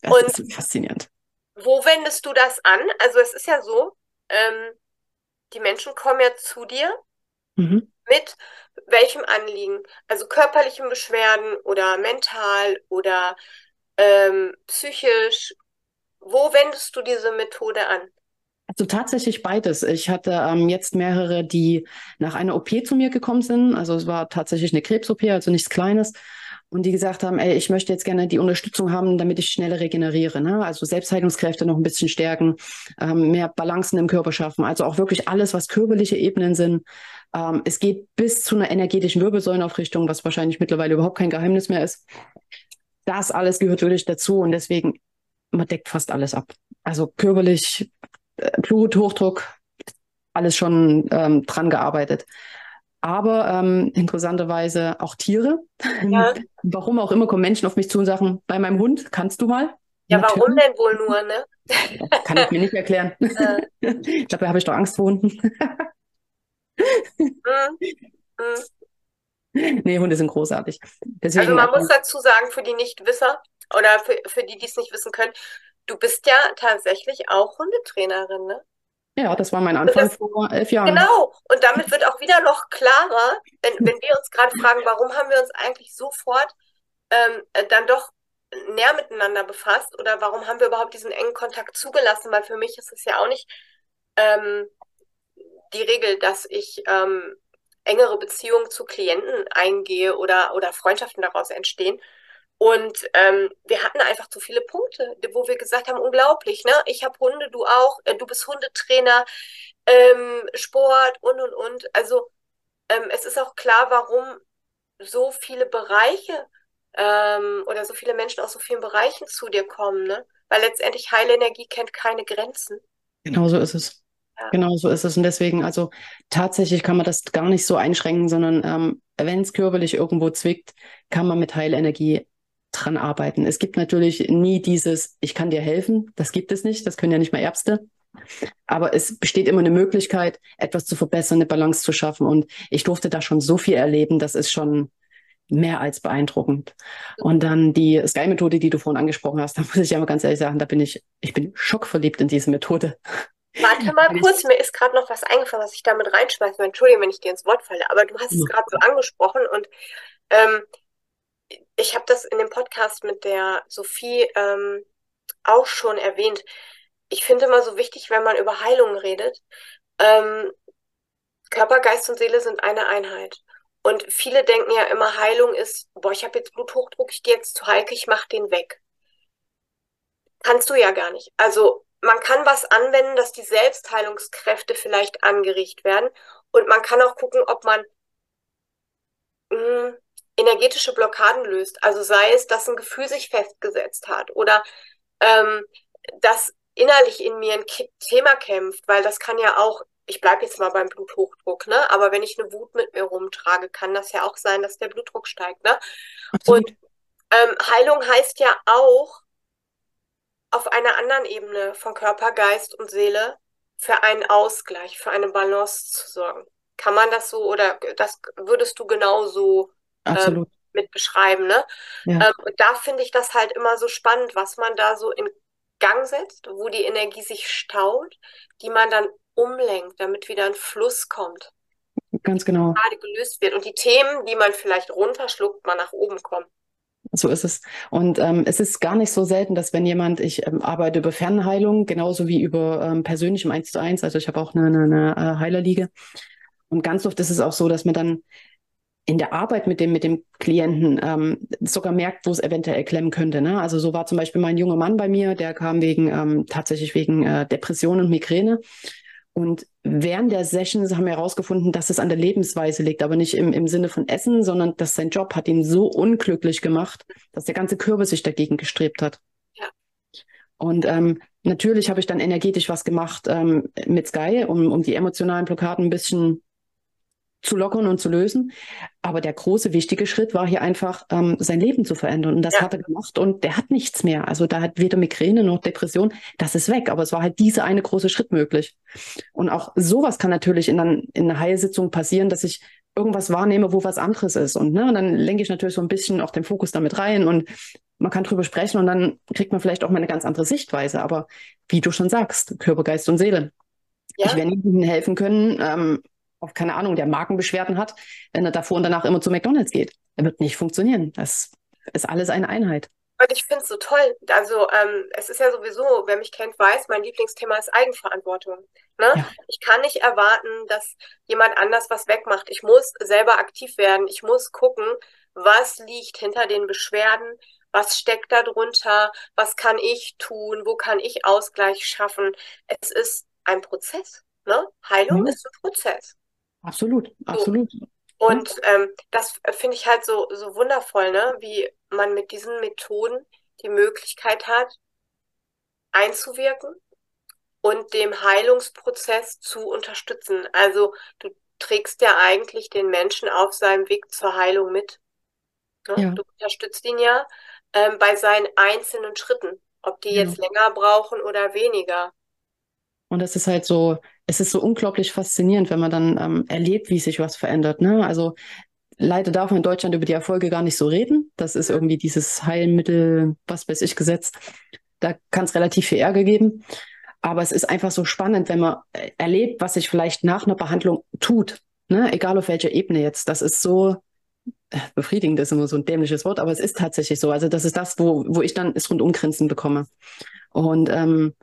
Das Und ist faszinierend. Wo wendest du das an? Also es ist ja so, ähm, die Menschen kommen ja zu dir mhm. mit welchem Anliegen? Also körperlichen Beschwerden oder mental oder ähm, psychisch wo wendest du diese Methode an? Also tatsächlich beides. Ich hatte ähm, jetzt mehrere, die nach einer OP zu mir gekommen sind. Also es war tatsächlich eine Krebs-OP, also nichts Kleines. Und die gesagt haben, ey, ich möchte jetzt gerne die Unterstützung haben, damit ich schneller regeneriere. Ne? Also Selbstheilungskräfte noch ein bisschen stärken, ähm, mehr Balancen im Körper schaffen. Also auch wirklich alles, was körperliche Ebenen sind. Ähm, es geht bis zu einer energetischen Wirbelsäulenaufrichtung, was wahrscheinlich mittlerweile überhaupt kein Geheimnis mehr ist. Das alles gehört wirklich dazu. Und deswegen man deckt fast alles ab. Also körperlich, äh, Blut, Hochdruck, alles schon ähm, dran gearbeitet. Aber ähm, interessanterweise auch Tiere. Ja. Warum auch immer kommen Menschen auf mich zu und sagen, bei meinem Hund kannst du mal. Ja, Natürlich. warum denn wohl nur, ne? Das kann ich mir nicht erklären. Ja. Ich glaube, da habe ich doch Angst vor Hunden. Mhm. Mhm. Nee, Hunde sind großartig. Deswegen, also man muss dazu sagen, für die Nichtwisser, oder für, für die, die es nicht wissen können, du bist ja tatsächlich auch Hundetrainerin, ne? Ja, das war mein Anfang das, vor elf Jahren. Genau, und damit wird auch wieder noch klarer, wenn, wenn wir uns gerade fragen, warum haben wir uns eigentlich sofort ähm, äh, dann doch näher miteinander befasst oder warum haben wir überhaupt diesen engen Kontakt zugelassen, weil für mich ist es ja auch nicht ähm, die Regel, dass ich ähm, engere Beziehungen zu Klienten eingehe oder, oder Freundschaften daraus entstehen, und ähm, wir hatten einfach zu viele Punkte, wo wir gesagt haben, unglaublich, ne? Ich habe Hunde, du auch, äh, du bist Hundetrainer, ähm, Sport und und und. Also ähm, es ist auch klar, warum so viele Bereiche ähm, oder so viele Menschen aus so vielen Bereichen zu dir kommen, ne? Weil letztendlich Heilenergie kennt keine Grenzen. Genau so ist es. Ja. Genau so ist es. Und deswegen, also tatsächlich kann man das gar nicht so einschränken, sondern ähm, wenn es körperlich irgendwo zwickt, kann man mit Heilenergie dran arbeiten. Es gibt natürlich nie dieses, ich kann dir helfen, das gibt es nicht, das können ja nicht mal Ärzte. Aber es besteht immer eine Möglichkeit, etwas zu verbessern, eine Balance zu schaffen. Und ich durfte da schon so viel erleben, das ist schon mehr als beeindruckend. Und dann die Sky-Methode, die du vorhin angesprochen hast, da muss ich ja mal ganz ehrlich sagen, da bin ich, ich bin schockverliebt in diese Methode. Warte mal kurz, mir ist gerade noch was eingefallen, was ich damit reinschmeiße. Entschuldige, wenn ich dir ins Wort falle, aber du hast es gerade so angesprochen und ähm, ich habe das in dem Podcast mit der Sophie ähm, auch schon erwähnt. Ich finde immer so wichtig, wenn man über Heilung redet. Ähm, Körper, Geist und Seele sind eine Einheit. Und viele denken ja immer, Heilung ist, boah, ich habe jetzt Bluthochdruck, ich gehe jetzt zu Heike, ich mache den weg. Kannst du ja gar nicht. Also man kann was anwenden, dass die Selbstheilungskräfte vielleicht angeregt werden. Und man kann auch gucken, ob man mh, hm, energetische Blockaden löst. Also sei es, dass ein Gefühl sich festgesetzt hat oder ähm, dass innerlich in mir ein Thema kämpft, weil das kann ja auch, ich bleibe jetzt mal beim Bluthochdruck, ne? Aber wenn ich eine Wut mit mir rumtrage, kann das ja auch sein, dass der Blutdruck steigt, ne? Und ähm, Heilung heißt ja auch, auf einer anderen Ebene von Körper, Geist und Seele für einen Ausgleich, für eine Balance zu sorgen. Kann man das so oder das würdest du genauso Absolut. Ähm, mit beschreiben. Ne? Ja. Ähm, und da finde ich das halt immer so spannend, was man da so in Gang setzt, wo die Energie sich staut, die man dann umlenkt, damit wieder ein Fluss kommt. Ganz genau. Gerade gelöst wird und die Themen, die man vielleicht runterschluckt, mal nach oben kommen. So ist es. Und ähm, es ist gar nicht so selten, dass wenn jemand, ich ähm, arbeite über Fernheilung, genauso wie über ähm, persönlichem 1 zu 1, also ich habe auch eine, eine, eine äh, Heilerliege. Und ganz oft ist es auch so, dass man dann in der Arbeit mit dem, mit dem Klienten ähm, sogar merkt, wo es eventuell klemmen könnte. Ne? Also so war zum Beispiel mein junger Mann bei mir, der kam wegen ähm, tatsächlich wegen äh, Depression und Migräne. Und während der Sessions haben wir herausgefunden, dass es an der Lebensweise liegt, aber nicht im, im Sinne von Essen, sondern dass sein Job hat ihn so unglücklich gemacht, dass der ganze Körper sich dagegen gestrebt hat. Ja. Und ähm, natürlich habe ich dann energetisch was gemacht ähm, mit Sky, um, um die emotionalen Blockaden ein bisschen zu lockern und zu lösen. Aber der große, wichtige Schritt war hier einfach, ähm, sein Leben zu verändern. Und das ja. hat er gemacht und der hat nichts mehr. Also da hat weder Migräne noch Depression. Das ist weg. Aber es war halt dieser eine große Schritt möglich. Und auch sowas kann natürlich in, in einer Heilsitzung passieren, dass ich irgendwas wahrnehme, wo was anderes ist. Und, ne, und dann lenke ich natürlich so ein bisschen auch den Fokus damit rein und man kann drüber sprechen und dann kriegt man vielleicht auch mal eine ganz andere Sichtweise. Aber wie du schon sagst, Körper, Geist und Seele. Ja. Ich werde Ihnen helfen können, ähm, auf keine Ahnung, der Magenbeschwerden hat, wenn er davor und danach immer zu McDonalds geht. Er wird nicht funktionieren. Das ist alles eine Einheit. Und ich finde es so toll. Also ähm, es ist ja sowieso, wer mich kennt, weiß, mein Lieblingsthema ist Eigenverantwortung. Ne? Ja. Ich kann nicht erwarten, dass jemand anders was wegmacht. Ich muss selber aktiv werden. Ich muss gucken, was liegt hinter den Beschwerden, was steckt da drunter, was kann ich tun, wo kann ich Ausgleich schaffen. Es ist ein Prozess. Ne? Heilung mhm. ist ein Prozess. Absolut, absolut. So. Und ähm, das finde ich halt so, so wundervoll, ne? wie man mit diesen Methoden die Möglichkeit hat, einzuwirken und dem Heilungsprozess zu unterstützen. Also du trägst ja eigentlich den Menschen auf seinem Weg zur Heilung mit. Ne? Ja. Du unterstützt ihn ja ähm, bei seinen einzelnen Schritten, ob die ja. jetzt länger brauchen oder weniger. Und das ist halt so, es ist so unglaublich faszinierend, wenn man dann ähm, erlebt, wie sich was verändert. Ne? Also leider darf man in Deutschland über die Erfolge gar nicht so reden. Das ist irgendwie dieses Heilmittel, was weiß ich, Gesetz. Da kann es relativ viel Ärger geben. Aber es ist einfach so spannend, wenn man äh, erlebt, was sich vielleicht nach einer Behandlung tut. Ne? Egal auf welcher Ebene jetzt. Das ist so äh, befriedigend, ist immer so ein dämliches Wort, aber es ist tatsächlich so. Also das ist das, wo, wo ich dann das Rundumgrinsen bekomme. Und ähm,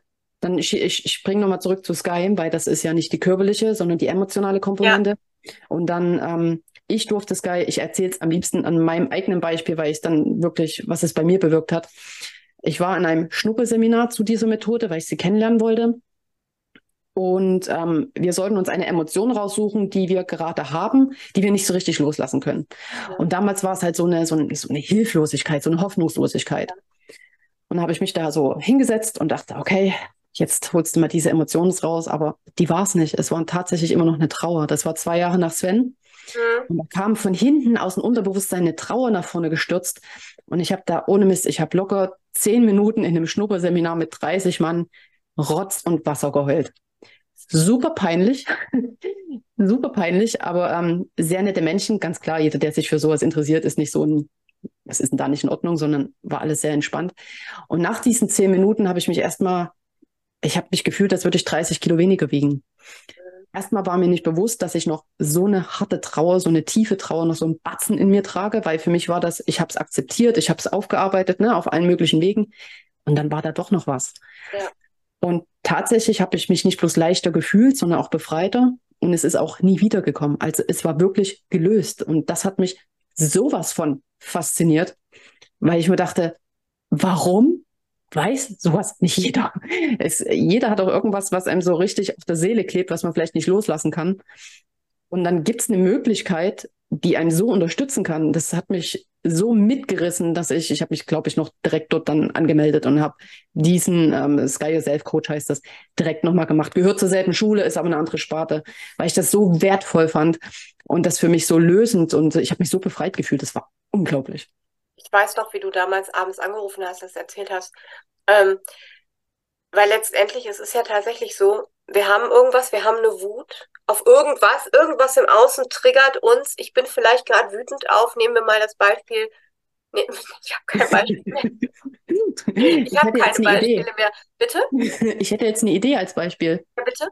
dann ich, ich, springe nochmal zurück zu Sky, weil das ist ja nicht die körperliche, sondern die emotionale Komponente. Ja. Und dann, ähm, ich durfte Sky, ich erzähle es am liebsten an meinem eigenen Beispiel, weil ich dann wirklich, was es bei mir bewirkt hat. Ich war in einem Schnuppelseminar zu dieser Methode, weil ich sie kennenlernen wollte. Und ähm, wir sollten uns eine Emotion raussuchen, die wir gerade haben, die wir nicht so richtig loslassen können. Ja. Und damals war es halt so eine, so eine, so eine Hilflosigkeit, so eine Hoffnungslosigkeit. Ja. Und da habe ich mich da so hingesetzt und dachte, okay, jetzt holst du mal diese Emotionen raus, aber die war es nicht. Es war tatsächlich immer noch eine Trauer. Das war zwei Jahre nach Sven. Mhm. Und da kam von hinten aus dem Unterbewusstsein eine Trauer nach vorne gestürzt. Und ich habe da ohne Mist, ich habe locker zehn Minuten in einem Schnupperseminar mit 30 Mann Rotz und Wasser geheult. Super peinlich, super peinlich, aber ähm, sehr nette Menschen. Ganz klar, jeder, der sich für sowas interessiert, ist nicht so ein, was ist denn da nicht in Ordnung, sondern war alles sehr entspannt. Und nach diesen zehn Minuten habe ich mich erstmal ich habe mich gefühlt, als würde ich 30 Kilo weniger wiegen. Erstmal war mir nicht bewusst, dass ich noch so eine harte Trauer, so eine tiefe Trauer, noch so einen Batzen in mir trage, weil für mich war das, ich habe es akzeptiert, ich habe es aufgearbeitet, ne, auf allen möglichen Wegen. Und dann war da doch noch was. Ja. Und tatsächlich habe ich mich nicht bloß leichter gefühlt, sondern auch befreiter. Und es ist auch nie wiedergekommen. Also es war wirklich gelöst. Und das hat mich sowas von fasziniert, weil ich mir dachte, warum weiß sowas nicht jeder. Es, jeder hat auch irgendwas, was einem so richtig auf der Seele klebt, was man vielleicht nicht loslassen kann. Und dann gibt es eine Möglichkeit, die einen so unterstützen kann. Das hat mich so mitgerissen, dass ich, ich habe mich, glaube ich, noch direkt dort dann angemeldet und habe diesen ähm, Sky Yourself Coach heißt das, direkt nochmal gemacht. Gehört zur selben Schule, ist aber eine andere Sparte, weil ich das so wertvoll fand und das für mich so lösend und ich habe mich so befreit gefühlt. Das war unglaublich ich weiß noch, wie du damals abends angerufen hast, das erzählt hast. Ähm, weil letztendlich es ist ja tatsächlich so, wir haben irgendwas, wir haben eine Wut auf irgendwas, irgendwas im Außen triggert uns. Ich bin vielleicht gerade wütend auf, nehmen wir mal das Beispiel Nee, ich habe kein Beispiel mehr. Ich habe keine Beispiele Idee. mehr. Bitte? Ich hätte jetzt eine Idee als Beispiel. Ja, bitte?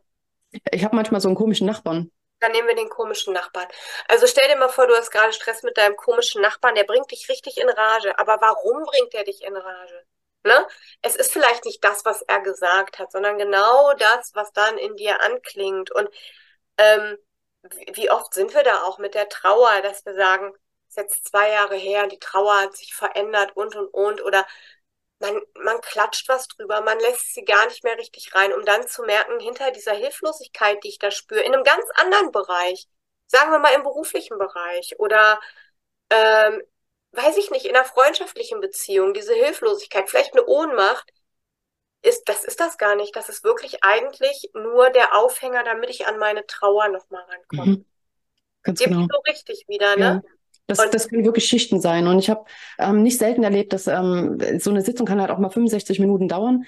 Ich habe manchmal so einen komischen Nachbarn. Dann nehmen wir den komischen Nachbarn. Also stell dir mal vor, du hast gerade Stress mit deinem komischen Nachbarn, der bringt dich richtig in Rage. Aber warum bringt er dich in Rage? Ne? Es ist vielleicht nicht das, was er gesagt hat, sondern genau das, was dann in dir anklingt. Und ähm, wie oft sind wir da auch mit der Trauer, dass wir sagen, es ist jetzt zwei Jahre her, die Trauer hat sich verändert und und und oder man, man klatscht was drüber, man lässt sie gar nicht mehr richtig rein, um dann zu merken, hinter dieser Hilflosigkeit, die ich da spüre, in einem ganz anderen Bereich, sagen wir mal im beruflichen Bereich oder ähm, weiß ich nicht, in einer freundschaftlichen Beziehung, diese Hilflosigkeit, vielleicht eine Ohnmacht, ist, das ist das gar nicht. Das ist wirklich eigentlich nur der Aufhänger, damit ich an meine Trauer nochmal rankomme. Mhm. Ganz Gibt genau. so richtig wieder, ne? Ja. Das, das können wirklich Schichten sein. Und ich habe ähm, nicht selten erlebt, dass ähm, so eine Sitzung kann halt auch mal 65 Minuten dauern,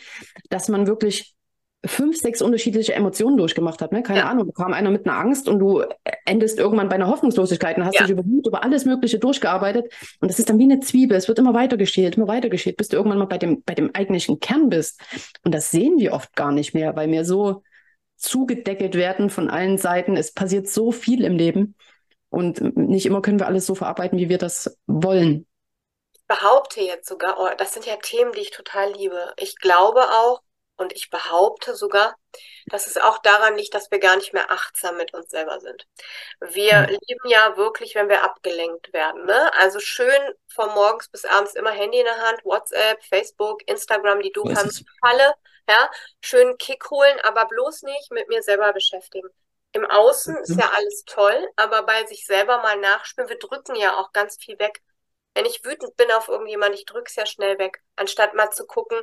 dass man wirklich fünf, sechs unterschiedliche Emotionen durchgemacht hat. Ne? Keine ja. Ahnung, da kam einer mit einer Angst und du endest irgendwann bei einer Hoffnungslosigkeit und hast ja. dich über über alles Mögliche durchgearbeitet. Und das ist dann wie eine Zwiebel. Es wird immer weiter geschält, immer weiter geschält, bis du irgendwann mal bei dem, bei dem eigentlichen Kern bist. Und das sehen wir oft gar nicht mehr, weil wir so zugedeckelt werden von allen Seiten. Es passiert so viel im Leben. Und nicht immer können wir alles so verarbeiten, wie wir das wollen. Ich behaupte jetzt sogar, oh, das sind ja Themen, die ich total liebe. Ich glaube auch, und ich behaupte sogar, dass es auch daran liegt, dass wir gar nicht mehr achtsam mit uns selber sind. Wir mhm. lieben ja wirklich, wenn wir abgelenkt werden. Ne? Also schön von morgens bis abends immer Handy in der Hand, WhatsApp, Facebook, Instagram, die du kannst, Falle. Ja? Schön Kick holen, aber bloß nicht mit mir selber beschäftigen. Im Außen ist ja alles toll, aber bei sich selber mal nachspüren, wir drücken ja auch ganz viel weg. Wenn ich wütend bin auf irgendjemand, ich drücke es ja schnell weg, anstatt mal zu gucken,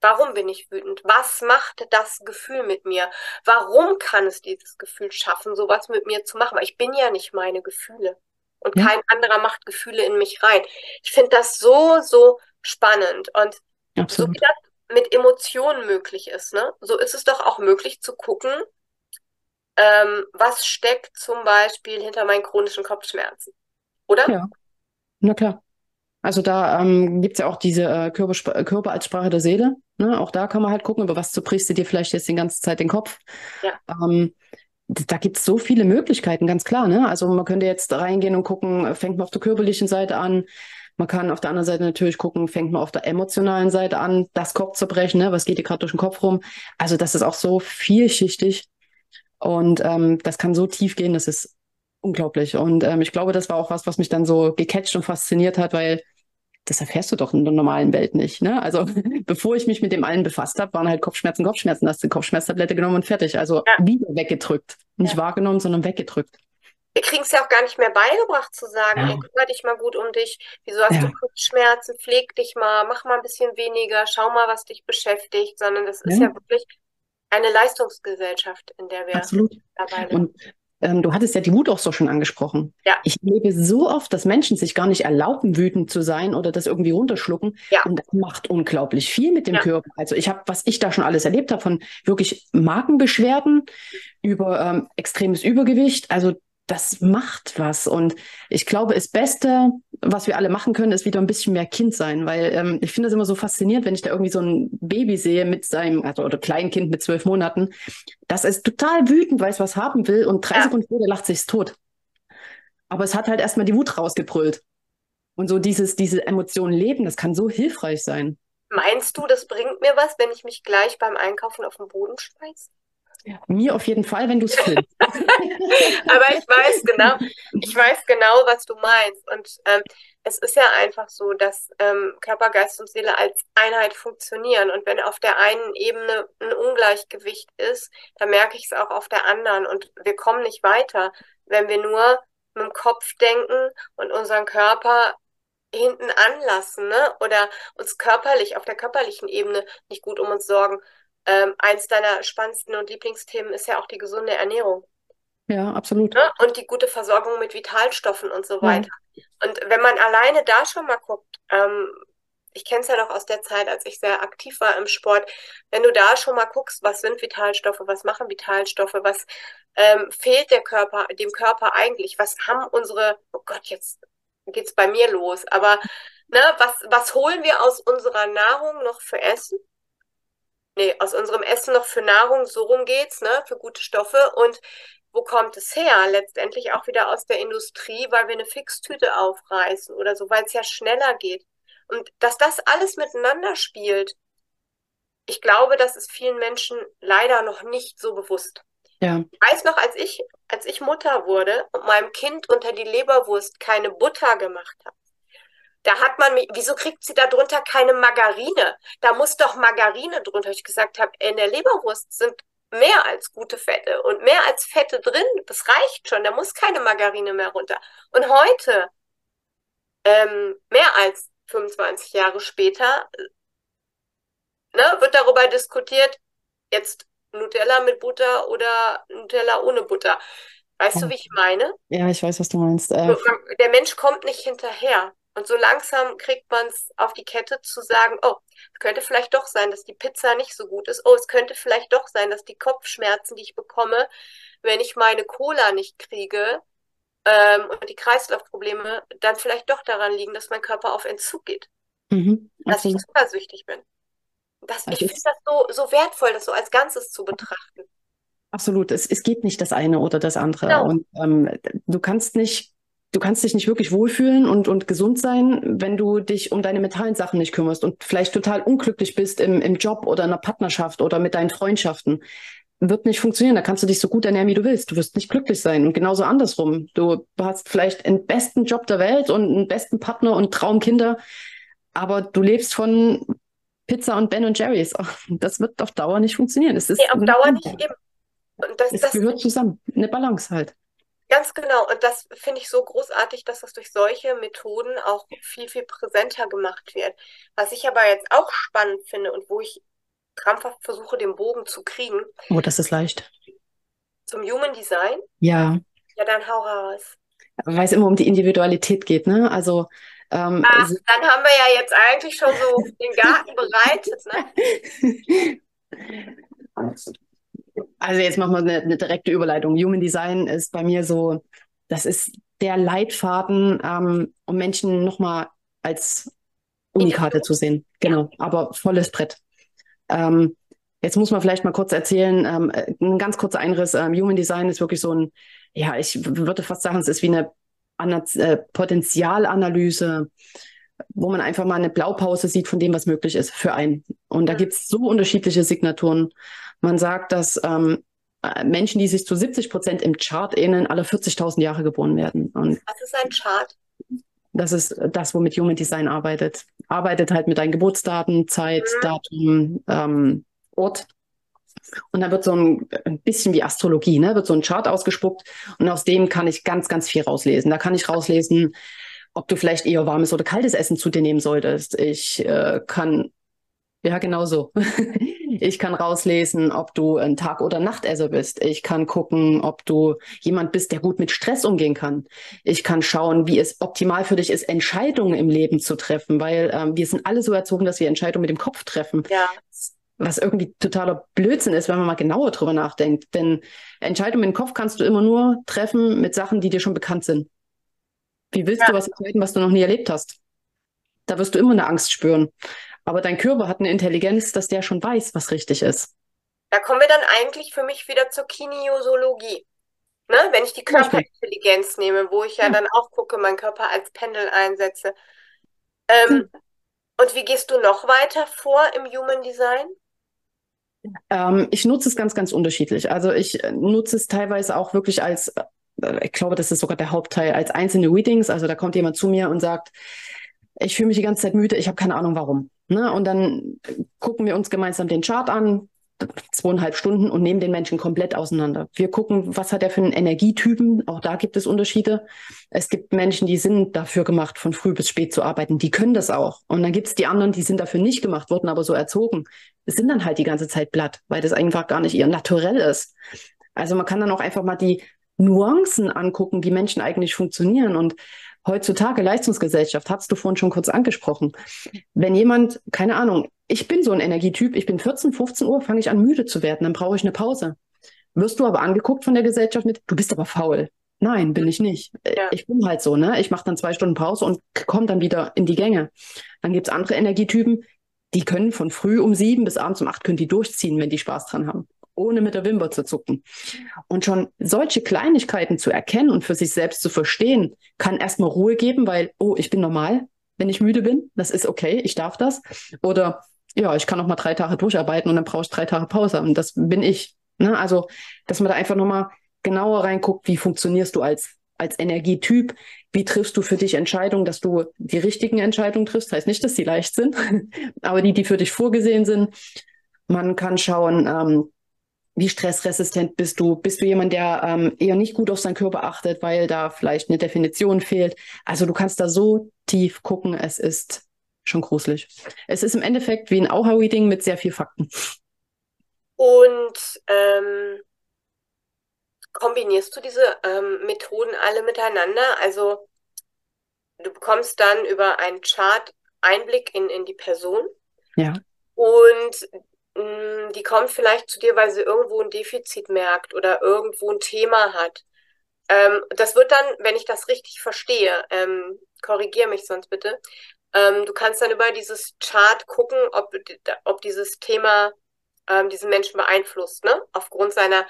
Warum bin ich wütend? Was macht das Gefühl mit mir? Warum kann es dieses Gefühl schaffen, sowas mit mir zu machen? Weil ich bin ja nicht meine Gefühle. Und ja. kein anderer macht Gefühle in mich rein. Ich finde das so, so spannend. Und Absolut. so wie das mit Emotionen möglich ist, ne? so ist es doch auch möglich zu gucken, ähm, was steckt zum Beispiel hinter meinen chronischen Kopfschmerzen. Oder? Ja, na klar. Also da ähm, gibt es ja auch diese äh, Körper, Körper als Sprache der Seele. Ne? Auch da kann man halt gucken, über was zerbrichst du dir vielleicht jetzt die ganze Zeit den Kopf. Ja. Ähm, da gibt es so viele Möglichkeiten, ganz klar. Ne? Also man könnte jetzt reingehen und gucken, fängt man auf der körperlichen Seite an. Man kann auf der anderen Seite natürlich gucken, fängt man auf der emotionalen Seite an, das Kopf zu brechen, ne? was geht dir gerade durch den Kopf rum. Also das ist auch so vielschichtig und ähm, das kann so tief gehen, das ist unglaublich. Und ähm, ich glaube, das war auch was, was mich dann so gecatcht und fasziniert hat, weil das erfährst du doch in der normalen Welt nicht. Ne? Also bevor ich mich mit dem allen befasst habe, waren halt Kopfschmerzen, Kopfschmerzen, hast du Kopfschmerztablette genommen und fertig. Also ja. wieder weggedrückt. Nicht ja. wahrgenommen, sondern weggedrückt. Wir kriegen es ja auch gar nicht mehr beigebracht zu sagen, ja. kümmere dich mal gut um dich. Wieso hast ja. du Kopfschmerzen? Pfleg dich mal, mach mal ein bisschen weniger, schau mal, was dich beschäftigt, sondern das ist ja wirklich eine Leistungsgesellschaft, in der wir Absolut. dabei sind. Und ähm, du hattest ja die Wut auch so schon angesprochen. Ja. Ich erlebe so oft, dass Menschen sich gar nicht erlauben, wütend zu sein oder das irgendwie runterschlucken. Ja. Und das macht unglaublich viel mit dem ja. Körper. Also ich habe, was ich da schon alles erlebt habe, von wirklich Magenbeschwerden über ähm, extremes Übergewicht. Also das macht was. Und ich glaube, das Beste, was wir alle machen können, ist wieder ein bisschen mehr Kind sein, weil ähm, ich finde das immer so faszinierend, wenn ich da irgendwie so ein Baby sehe mit seinem, also oder Kleinkind mit zwölf Monaten, das ist total wütend, weiß was haben will und drei ja. Sekunden später lacht sich's tot. Aber es hat halt erstmal die Wut rausgebrüllt. Und so dieses, diese Emotionen leben, das kann so hilfreich sein. Meinst du, das bringt mir was, wenn ich mich gleich beim Einkaufen auf den Boden schmeiße? Mir auf jeden Fall, wenn du es filmst. Aber ich weiß genau, ich weiß genau, was du meinst. Und ähm, es ist ja einfach so, dass ähm, Körper, Geist und Seele als Einheit funktionieren. Und wenn auf der einen Ebene ein Ungleichgewicht ist, dann merke ich es auch auf der anderen. Und wir kommen nicht weiter, wenn wir nur mit dem Kopf denken und unseren Körper hinten anlassen, ne? Oder uns körperlich, auf der körperlichen Ebene nicht gut um uns sorgen. Ähm, eins deiner spannendsten und Lieblingsthemen ist ja auch die gesunde Ernährung. Ja, absolut. Ne? Und die gute Versorgung mit Vitalstoffen und so weiter. Ja. Und wenn man alleine da schon mal guckt, ähm, ich kenne es ja noch aus der Zeit, als ich sehr aktiv war im Sport, wenn du da schon mal guckst, was sind Vitalstoffe, was machen Vitalstoffe, was ähm, fehlt der Körper, dem Körper eigentlich, was haben unsere, oh Gott, jetzt geht's bei mir los, aber Ne, was, was holen wir aus unserer Nahrung noch für Essen? Nee, aus unserem Essen noch für Nahrung, so rum geht's, ne, für gute Stoffe. Und wo kommt es her? Letztendlich auch wieder aus der Industrie, weil wir eine Fixtüte aufreißen oder so, weil es ja schneller geht. Und dass das alles miteinander spielt, ich glaube, das ist vielen Menschen leider noch nicht so bewusst. Ja. Ich weiß noch, als ich, als ich Mutter wurde und meinem Kind unter die Leberwurst keine Butter gemacht habe, da hat man mich, wieso kriegt sie da drunter keine Margarine? Da muss doch Margarine drunter. Ich gesagt habe, in der Leberwurst sind mehr als gute Fette und mehr als Fette drin. Das reicht schon. Da muss keine Margarine mehr runter. Und heute, ähm, mehr als 25 Jahre später, ne, wird darüber diskutiert, jetzt Nutella mit Butter oder Nutella ohne Butter. Weißt ja. du, wie ich meine? Ja, ich weiß, was du meinst. Äh, der Mensch kommt nicht hinterher. Und so langsam kriegt man es auf die Kette zu sagen, oh, es könnte vielleicht doch sein, dass die Pizza nicht so gut ist. Oh, es könnte vielleicht doch sein, dass die Kopfschmerzen, die ich bekomme, wenn ich meine Cola nicht kriege ähm, und die Kreislaufprobleme, dann vielleicht doch daran liegen, dass mein Körper auf Entzug geht. Mhm, dass ich zuckersüchtig bin. Das, ich finde das so, so wertvoll, das so als Ganzes zu betrachten. Absolut. Es, es geht nicht das eine oder das andere. Genau. Und ähm, du kannst nicht du kannst dich nicht wirklich wohlfühlen und, und gesund sein, wenn du dich um deine mentalen Sachen nicht kümmerst und vielleicht total unglücklich bist im, im Job oder in einer Partnerschaft oder mit deinen Freundschaften. Wird nicht funktionieren. Da kannst du dich so gut ernähren, wie du willst. Du wirst nicht glücklich sein. Und genauso andersrum. Du hast vielleicht den besten Job der Welt und einen besten Partner und Traumkinder, aber du lebst von Pizza und Ben und Jerry's. Das wird auf Dauer nicht funktionieren. Es ist nee, auf Dauer nicht eben. Und das, es das, gehört zusammen. Eine Balance halt. Ganz genau. Und das finde ich so großartig, dass das durch solche Methoden auch viel, viel präsenter gemacht wird. Was ich aber jetzt auch spannend finde und wo ich krampfhaft versuche, den Bogen zu kriegen. Oh, das ist leicht. Zum Human Design? Ja. Ja, dann hau raus. Weil es immer um die Individualität geht, ne? Also. Ähm, Ach, dann haben wir ja jetzt eigentlich schon so den Garten bereitet, ne? Also jetzt machen wir eine, eine, direkte Überleitung. Human Design ist bei mir so, das ist der Leitfaden, ähm, um Menschen nochmal als Unikarte zu sehen. Genau, aber volles Brett. Ähm, jetzt muss man vielleicht mal kurz erzählen, ähm, ein ganz kurzer Einriss. Ähm, Human Design ist wirklich so ein, ja, ich würde fast sagen, es ist wie eine Ana äh, Potenzialanalyse, wo man einfach mal eine Blaupause sieht von dem, was möglich ist für einen. Und da gibt es so unterschiedliche Signaturen. Man sagt, dass ähm, äh, Menschen, die sich zu 70 Prozent im Chart ähneln, alle 40.000 Jahre geboren werden. Und was ist ein Chart? Das ist das, womit Human Design arbeitet. Arbeitet halt mit deinen Geburtsdaten, Zeit, mhm. Datum, ähm, Ort. Und da wird so ein, ein, bisschen wie Astrologie, ne? wird so ein Chart ausgespuckt und aus dem kann ich ganz, ganz viel rauslesen. Da kann ich rauslesen, ob du vielleicht eher warmes oder kaltes Essen zu dir nehmen solltest. Ich äh, kann, ja, genau so. Ich kann rauslesen, ob du ein Tag- oder Nachtesser bist. Ich kann gucken, ob du jemand bist, der gut mit Stress umgehen kann. Ich kann schauen, wie es optimal für dich ist, Entscheidungen im Leben zu treffen, weil ähm, wir sind alle so erzogen, dass wir Entscheidungen mit dem Kopf treffen. Ja. Was irgendwie totaler Blödsinn ist, wenn man mal genauer drüber nachdenkt. Denn Entscheidungen mit dem Kopf kannst du immer nur treffen mit Sachen, die dir schon bekannt sind. Wie willst ja. du was entscheiden, was du noch nie erlebt hast? Da wirst du immer eine Angst spüren. Aber dein Körper hat eine Intelligenz, dass der schon weiß, was richtig ist. Da kommen wir dann eigentlich für mich wieder zur Kinesiologie. Ne? Wenn ich die Körperintelligenz nehme, wo ich ja, ja, dann auch gucke, meinen Körper als Pendel einsetze. Ähm, hm. Und wie gehst du noch weiter vor im Human Design? Ähm, ich nutze es ganz, ganz unterschiedlich. Also ich äh, nutze es teilweise auch wirklich als, äh, ich glaube, das ist sogar der Hauptteil, als einzelne Readings. Also da kommt jemand zu mir und sagt, ich fühle mich die ganze Zeit müde, ich habe keine Ahnung warum. Ne? Und dann gucken wir uns gemeinsam den Chart an, zweieinhalb Stunden und nehmen den Menschen komplett auseinander. Wir gucken, was hat er für einen Energietypen. Auch da gibt es Unterschiede. Es gibt Menschen, die sind dafür gemacht, von früh bis spät zu arbeiten. Die können das auch. Und dann gibt es die anderen, die sind dafür nicht gemacht, wurden aber so erzogen. Es sind dann halt die ganze Zeit platt, weil das einfach gar nicht ihr Naturell ist. Also man kann dann auch einfach mal die Nuancen angucken, wie Menschen eigentlich funktionieren. Und heutzutage Leistungsgesellschaft, hast du vorhin schon kurz angesprochen. Wenn jemand, keine Ahnung, ich bin so ein Energietyp, ich bin 14, 15 Uhr, fange ich an müde zu werden, dann brauche ich eine Pause. Wirst du aber angeguckt von der Gesellschaft mit, du bist aber faul. Nein, bin ich nicht. Äh, ja. Ich bin halt so, ne? Ich mache dann zwei Stunden Pause und komme dann wieder in die Gänge. Dann gibt es andere Energietypen, die können von früh um sieben bis abends um acht können die durchziehen, wenn die Spaß dran haben, ohne mit der Wimper zu zucken. Und schon solche Kleinigkeiten zu erkennen und für sich selbst zu verstehen, kann erstmal Ruhe geben, weil, oh, ich bin normal, wenn ich müde bin. Das ist okay, ich darf das. Oder ja, ich kann auch mal drei Tage durcharbeiten und dann brauche ich drei Tage Pause. Und das bin ich. Ne? Also, dass man da einfach nochmal genauer reinguckt, wie funktionierst du als, als Energietyp, wie triffst du für dich Entscheidungen, dass du die richtigen Entscheidungen triffst. Heißt nicht, dass sie leicht sind, aber die, die für dich vorgesehen sind. Man kann schauen, ähm, wie stressresistent bist du? Bist du jemand, der ähm, eher nicht gut auf seinen Körper achtet, weil da vielleicht eine Definition fehlt? Also du kannst da so tief gucken, es ist schon gruselig. Es ist im Endeffekt wie ein Auha-Reading mit sehr viel Fakten. Und ähm, kombinierst du diese ähm, Methoden alle miteinander? Also du bekommst dann über einen Chart Einblick in, in die Person. Ja. Und die kommt vielleicht zu dir, weil sie irgendwo ein Defizit merkt oder irgendwo ein Thema hat. Ähm, das wird dann, wenn ich das richtig verstehe, ähm, korrigiere mich sonst bitte, ähm, du kannst dann über dieses Chart gucken, ob, ob dieses Thema ähm, diesen Menschen beeinflusst, ne? Aufgrund seiner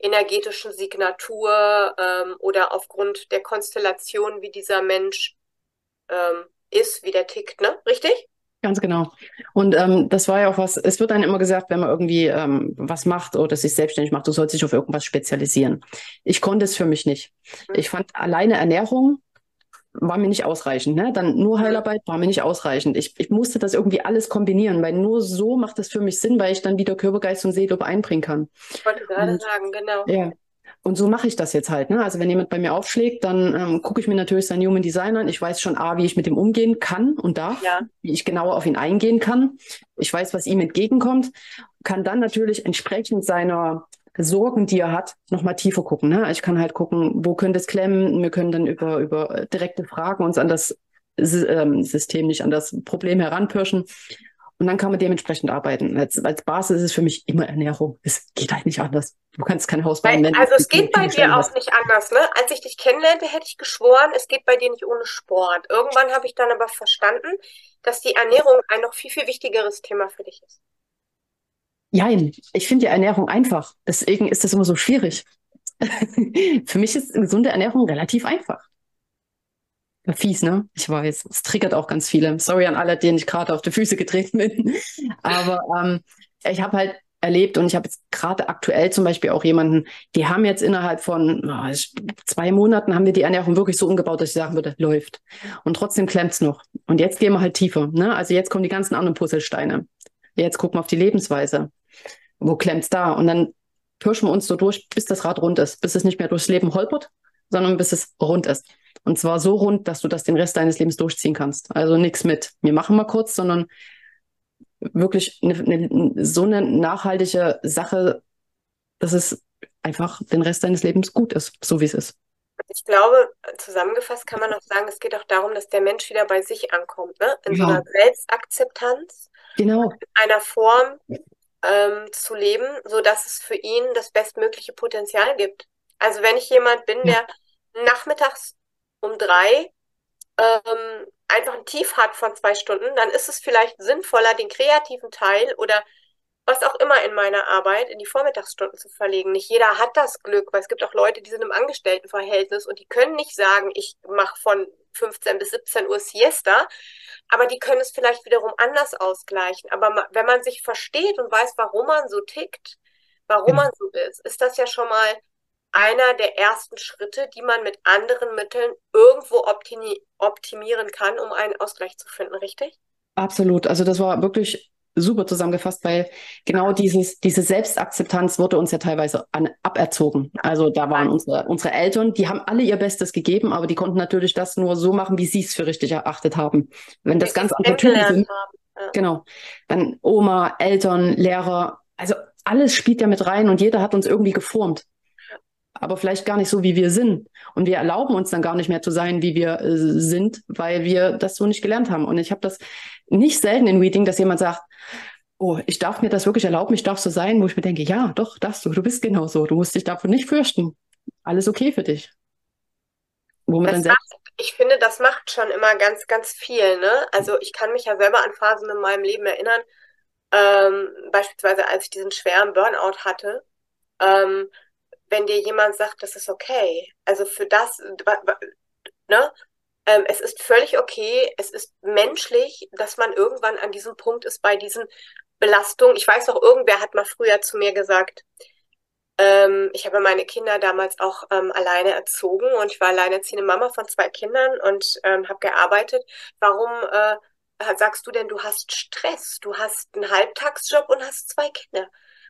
energetischen Signatur ähm, oder aufgrund der Konstellation, wie dieser Mensch ähm, ist, wie der tickt, ne? Richtig? Ganz genau. Und ähm, das war ja auch was, es wird dann immer gesagt, wenn man irgendwie ähm, was macht oder sich selbstständig macht, du sollst dich auf irgendwas spezialisieren. Ich konnte es für mich nicht. Mhm. Ich fand alleine Ernährung war mir nicht ausreichend. Ne? Dann nur mhm. Heilarbeit war mir nicht ausreichend. Ich, ich musste das irgendwie alles kombinieren, weil nur so macht es für mich Sinn, weil ich dann wieder Körpergeist und Seele einbringen kann. Ich wollte gerade und, sagen, genau. Ja. Und so mache ich das jetzt halt. Ne? Also wenn jemand bei mir aufschlägt, dann ähm, gucke ich mir natürlich seinen Human Design an. Ich weiß schon, A, wie ich mit ihm umgehen kann und darf, ja. wie ich genauer auf ihn eingehen kann. Ich weiß, was ihm entgegenkommt, kann dann natürlich entsprechend seiner Sorgen, die er hat, nochmal tiefer gucken. Ne? Ich kann halt gucken, wo könnte es klemmen. Wir können dann über, über direkte Fragen uns an das ähm, System, nicht an das Problem heranpirschen. Und dann kann man dementsprechend arbeiten. Als, als Basis ist es für mich immer Ernährung. Es geht halt nicht anders. Du kannst kein Haus bauen. Weil, also es geht bei dir auch nicht anders. Ne? Als ich dich kennenlernte, hätte ich geschworen, es geht bei dir nicht ohne Sport. Irgendwann habe ich dann aber verstanden, dass die Ernährung ein noch viel, viel wichtigeres Thema für dich ist. Jein, ich finde die Ernährung einfach. Deswegen ist das immer so schwierig. Für mich ist gesunde Ernährung relativ einfach. Fies, ne? Ich weiß. Es triggert auch ganz viele. Sorry an alle, denen ich gerade auf die Füße getreten bin. Aber ähm, ich habe halt erlebt und ich habe jetzt gerade aktuell zum Beispiel auch jemanden, die haben jetzt innerhalb von oh, zwei Monaten haben wir die Ernährung wirklich so umgebaut, dass ich sagen würde, läuft. Und trotzdem klemmt's noch. Und jetzt gehen wir halt tiefer. Ne? Also jetzt kommen die ganzen anderen Puzzlesteine. Jetzt gucken wir auf die Lebensweise wo klemmt's da? Und dann pirschen wir uns so durch, bis das Rad rund ist, bis es nicht mehr durchs Leben holpert, sondern bis es rund ist. Und zwar so rund, dass du das den Rest deines Lebens durchziehen kannst. Also nichts mit, wir machen mal kurz, sondern wirklich eine, eine, so eine nachhaltige Sache, dass es einfach den Rest deines Lebens gut ist, so wie es ist. Ich glaube, zusammengefasst kann man auch sagen, es geht auch darum, dass der Mensch wieder bei sich ankommt, ne? in ja. so einer Selbstakzeptanz, genau. in einer Form, ähm, zu leben, so dass es für ihn das bestmögliche Potenzial gibt. Also wenn ich jemand bin, der nachmittags um drei ähm, einfach ein Tief hat von zwei Stunden, dann ist es vielleicht sinnvoller, den kreativen Teil oder was auch immer in meiner Arbeit in die Vormittagsstunden zu verlegen. Nicht jeder hat das Glück, weil es gibt auch Leute, die sind im Angestelltenverhältnis und die können nicht sagen, ich mache von 15 bis 17 Uhr Siesta, aber die können es vielleicht wiederum anders ausgleichen. Aber wenn man sich versteht und weiß, warum man so tickt, warum man so ist, ist das ja schon mal einer der ersten Schritte, die man mit anderen Mitteln irgendwo optimieren kann, um einen Ausgleich zu finden, richtig? Absolut. Also das war wirklich super zusammengefasst, weil genau dieses, diese Selbstakzeptanz wurde uns ja teilweise an, aberzogen. Also da waren unsere, unsere Eltern, die haben alle ihr Bestes gegeben, aber die konnten natürlich das nur so machen, wie sie es für richtig erachtet haben. Wenn das ganz andere Typen sind, ja. genau, dann Oma, Eltern, Lehrer, also alles spielt ja mit rein und jeder hat uns irgendwie geformt. Aber vielleicht gar nicht so, wie wir sind. Und wir erlauben uns dann gar nicht mehr zu sein, wie wir äh, sind, weil wir das so nicht gelernt haben. Und ich habe das nicht selten in Reading, dass jemand sagt, oh, ich darf mir das wirklich erlauben, ich darf so sein, wo ich mir denke, ja, doch, darfst du, du bist genau so, du musst dich davon nicht fürchten. Alles okay für dich. womit das dann selbst. Ich finde, das macht schon immer ganz, ganz viel, ne? Also ich kann mich ja selber an Phasen in meinem Leben erinnern, ähm, beispielsweise als ich diesen schweren Burnout hatte, ähm, wenn dir jemand sagt, das ist okay, also für das, ne? Ähm, es ist völlig okay, es ist menschlich, dass man irgendwann an diesem Punkt ist bei diesen Belastungen. Ich weiß noch, irgendwer hat mal früher zu mir gesagt, ähm, ich habe meine Kinder damals auch ähm, alleine erzogen und ich war alleinerziehende Mama von zwei Kindern und ähm, habe gearbeitet. Warum äh, sagst du denn, du hast Stress? Du hast einen Halbtagsjob und hast zwei Kinder.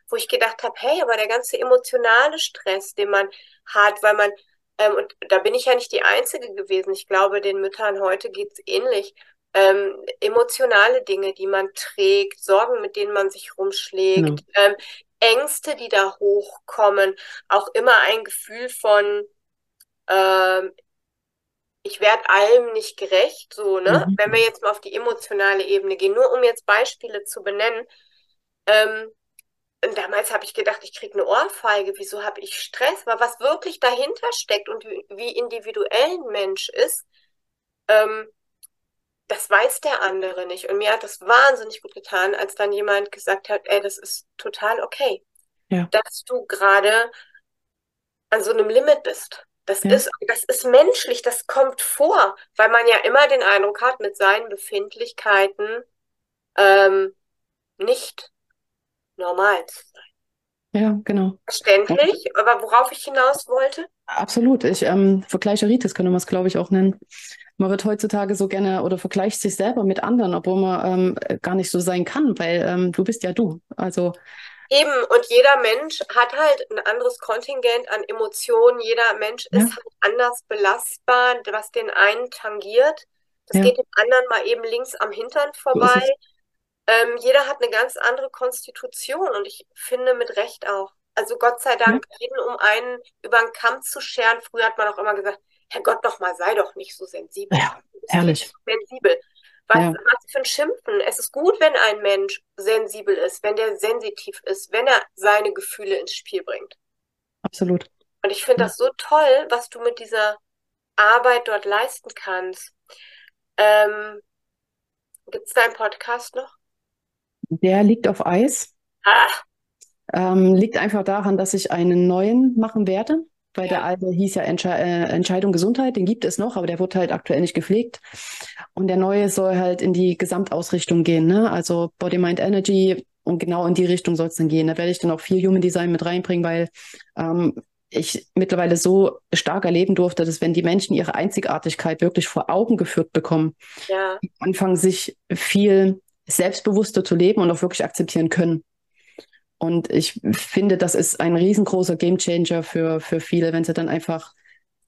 Wo ich gedacht habe, hey, aber der ganze emotionale Stress, den man hat, weil man, ähm, und da bin ich ja nicht die Einzige gewesen. Ich glaube, den Müttern heute geht es ähnlich. Ähm, emotionale Dinge, die man trägt, Sorgen, mit denen man sich rumschlägt, ja. ähm, Ängste, die da hochkommen, auch immer ein Gefühl von, ähm, ich werde allem nicht gerecht, so, ne? Mhm. Wenn wir jetzt mal auf die emotionale Ebene gehen, nur um jetzt Beispiele zu benennen. Ähm, und damals habe ich gedacht, ich kriege eine Ohrfeige, wieso habe ich Stress? Aber was wirklich dahinter steckt und wie, individuell ein Mensch ist, ähm, das weiß der andere nicht. Und mir hat das wahnsinnig gut getan, als dann jemand gesagt hat, ey, das ist total okay, ja. dass du gerade an so einem Limit bist. Das ja. ist, das ist menschlich, das kommt vor, weil man ja immer den Eindruck hat, mit seinen Befindlichkeiten ähm, nicht normal zu sein. Ja, genau. Verständlich, aber worauf ich hinaus wollte? Absolut. Ich ähm, Vergleicheritis könnte man es, glaube ich, auch nennen man wird heutzutage so gerne oder vergleicht sich selber mit anderen, obwohl man ähm, gar nicht so sein kann, weil ähm, du bist ja du. Also Eben, und jeder Mensch hat halt ein anderes Kontingent an Emotionen. Jeder Mensch ja. ist halt anders belastbar, was den einen tangiert. Das ja. geht dem anderen mal eben links am Hintern vorbei. Ähm, jeder hat eine ganz andere Konstitution und ich finde mit Recht auch. Also Gott sei Dank, ja. jeden um einen über den Kamm zu scheren. Früher hat man auch immer gesagt, Herrgott, doch mal, sei doch nicht so sensibel. Ja, herrlich. Sensibel. Was, ja. was für ein Schimpfen. Es ist gut, wenn ein Mensch sensibel ist, wenn der sensitiv ist, wenn er seine Gefühle ins Spiel bringt. Absolut. Und ich finde ja. das so toll, was du mit dieser Arbeit dort leisten kannst. Ähm, Gibt es da einen Podcast noch? Der liegt auf Eis. Ah. Ähm, liegt einfach daran, dass ich einen neuen machen werde weil der alte hieß ja Entsche äh, Entscheidung Gesundheit, den gibt es noch, aber der wird halt aktuell nicht gepflegt. Und der neue soll halt in die Gesamtausrichtung gehen, ne? Also Body, Mind, Energy und genau in die Richtung soll es dann gehen. Da werde ich dann auch viel Human Design mit reinbringen, weil ähm, ich mittlerweile so stark erleben durfte, dass wenn die Menschen ihre Einzigartigkeit wirklich vor Augen geführt bekommen, ja. anfangen sich viel selbstbewusster zu leben und auch wirklich akzeptieren können. Und ich finde, das ist ein riesengroßer Gamechanger für, für viele, wenn sie dann einfach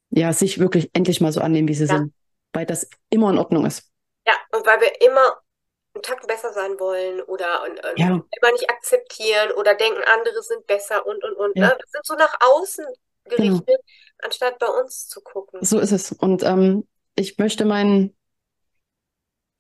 ja, sich wirklich endlich mal so annehmen, wie sie ja. sind. Weil das immer in Ordnung ist. Ja, und weil wir immer einen Takt besser sein wollen oder und, und ja. immer nicht akzeptieren oder denken, andere sind besser und und und. Ja. Ne? Das sind so nach außen gerichtet, genau. anstatt bei uns zu gucken. So ist es. Und ähm, ich möchte meinen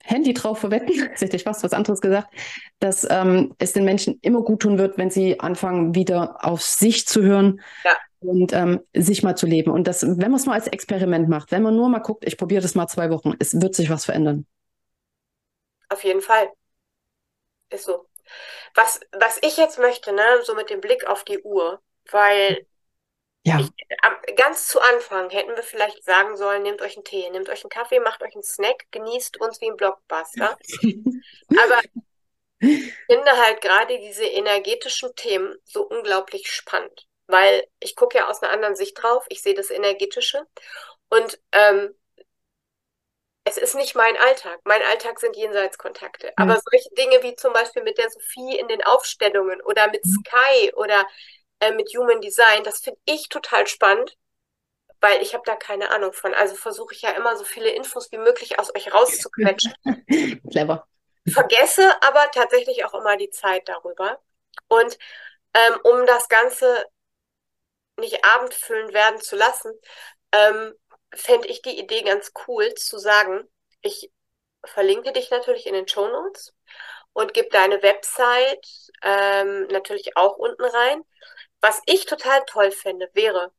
Handy drauf verwetten, jetzt hätte ich fast was anderes gesagt, dass ähm, es den Menschen immer gut tun wird, wenn sie anfangen, wieder auf sich zu hören ja. und ähm, sich mal zu leben. Und das, wenn man es mal als Experiment macht, wenn man nur mal guckt, ich probiere das mal zwei Wochen, es wird sich was verändern. Auf jeden Fall. Ist so. Was, was ich jetzt möchte, ne, so mit dem Blick auf die Uhr, weil ja. Ich, ganz zu Anfang hätten wir vielleicht sagen sollen, nehmt euch einen Tee, nehmt euch einen Kaffee, macht euch einen Snack, genießt uns wie ein Blockbuster. Aber ich finde halt gerade diese energetischen Themen so unglaublich spannend, weil ich gucke ja aus einer anderen Sicht drauf, ich sehe das Energetische und ähm, es ist nicht mein Alltag. Mein Alltag sind Jenseitskontakte. Mhm. Aber solche Dinge wie zum Beispiel mit der Sophie in den Aufstellungen oder mit mhm. Sky oder äh, mit Human Design. Das finde ich total spannend, weil ich habe da keine Ahnung von. Also versuche ich ja immer so viele Infos wie möglich aus euch rauszuquetschen. Clever. Vergesse aber tatsächlich auch immer die Zeit darüber. Und ähm, um das Ganze nicht abendfüllend werden zu lassen, ähm, fände ich die Idee ganz cool zu sagen, ich verlinke dich natürlich in den Show Notes und gebe deine Website ähm, natürlich auch unten rein. Was ich total toll fände, wäre,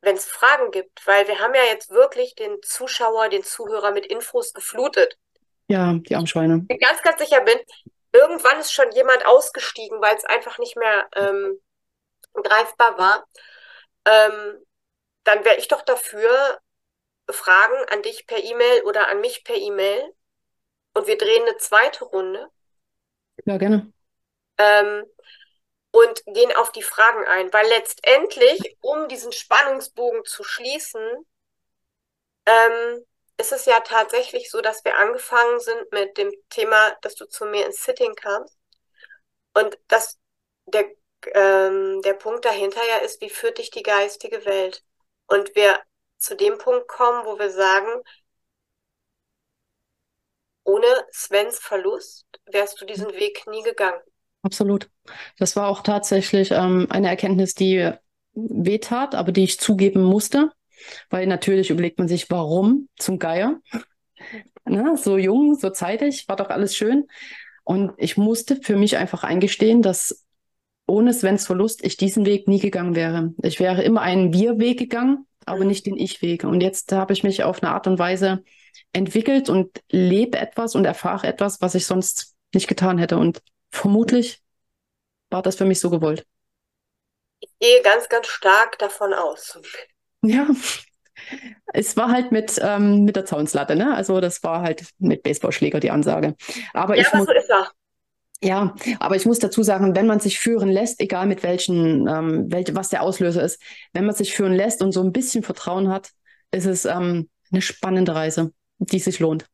wenn es Fragen gibt, weil wir haben ja jetzt wirklich den Zuschauer, den Zuhörer mit Infos geflutet. Ja, die Armschweine. Ich ganz, ganz sicher bin, irgendwann ist schon jemand ausgestiegen, weil es einfach nicht mehr ähm, greifbar war. Ähm, dann wäre ich doch dafür, Fragen an dich per E-Mail oder an mich per E-Mail und wir drehen eine zweite Runde. Ja, gerne. Ähm, und gehen auf die Fragen ein, weil letztendlich, um diesen Spannungsbogen zu schließen, ähm, ist es ja tatsächlich so, dass wir angefangen sind mit dem Thema, dass du zu mir ins Sitting kamst und dass der, ähm, der Punkt dahinter ja ist, wie führt dich die geistige Welt? Und wir zu dem Punkt kommen, wo wir sagen, ohne Svens Verlust wärst du diesen Weg nie gegangen. Absolut. Das war auch tatsächlich ähm, eine Erkenntnis, die wehtat, aber die ich zugeben musste, weil natürlich überlegt man sich, warum zum Geier? Na, so jung, so zeitig, war doch alles schön. Und ich musste für mich einfach eingestehen, dass ohne Svens Verlust ich diesen Weg nie gegangen wäre. Ich wäre immer einen Wir-Weg gegangen, aber nicht den Ich-Weg. Und jetzt habe ich mich auf eine Art und Weise entwickelt und lebe etwas und erfahre etwas, was ich sonst nicht getan hätte. Und vermutlich war das für mich so gewollt. Ich gehe ganz, ganz stark davon aus. Ja, es war halt mit, ähm, mit der Zaunslatte, ne? Also das war halt mit Baseballschläger die Ansage. Aber ja, ich aber muss, so ist er. ja, aber ich muss dazu sagen, wenn man sich führen lässt, egal mit welchen, ähm, welche, was der Auslöser ist, wenn man sich führen lässt und so ein bisschen Vertrauen hat, ist es ähm, eine spannende Reise, die sich lohnt.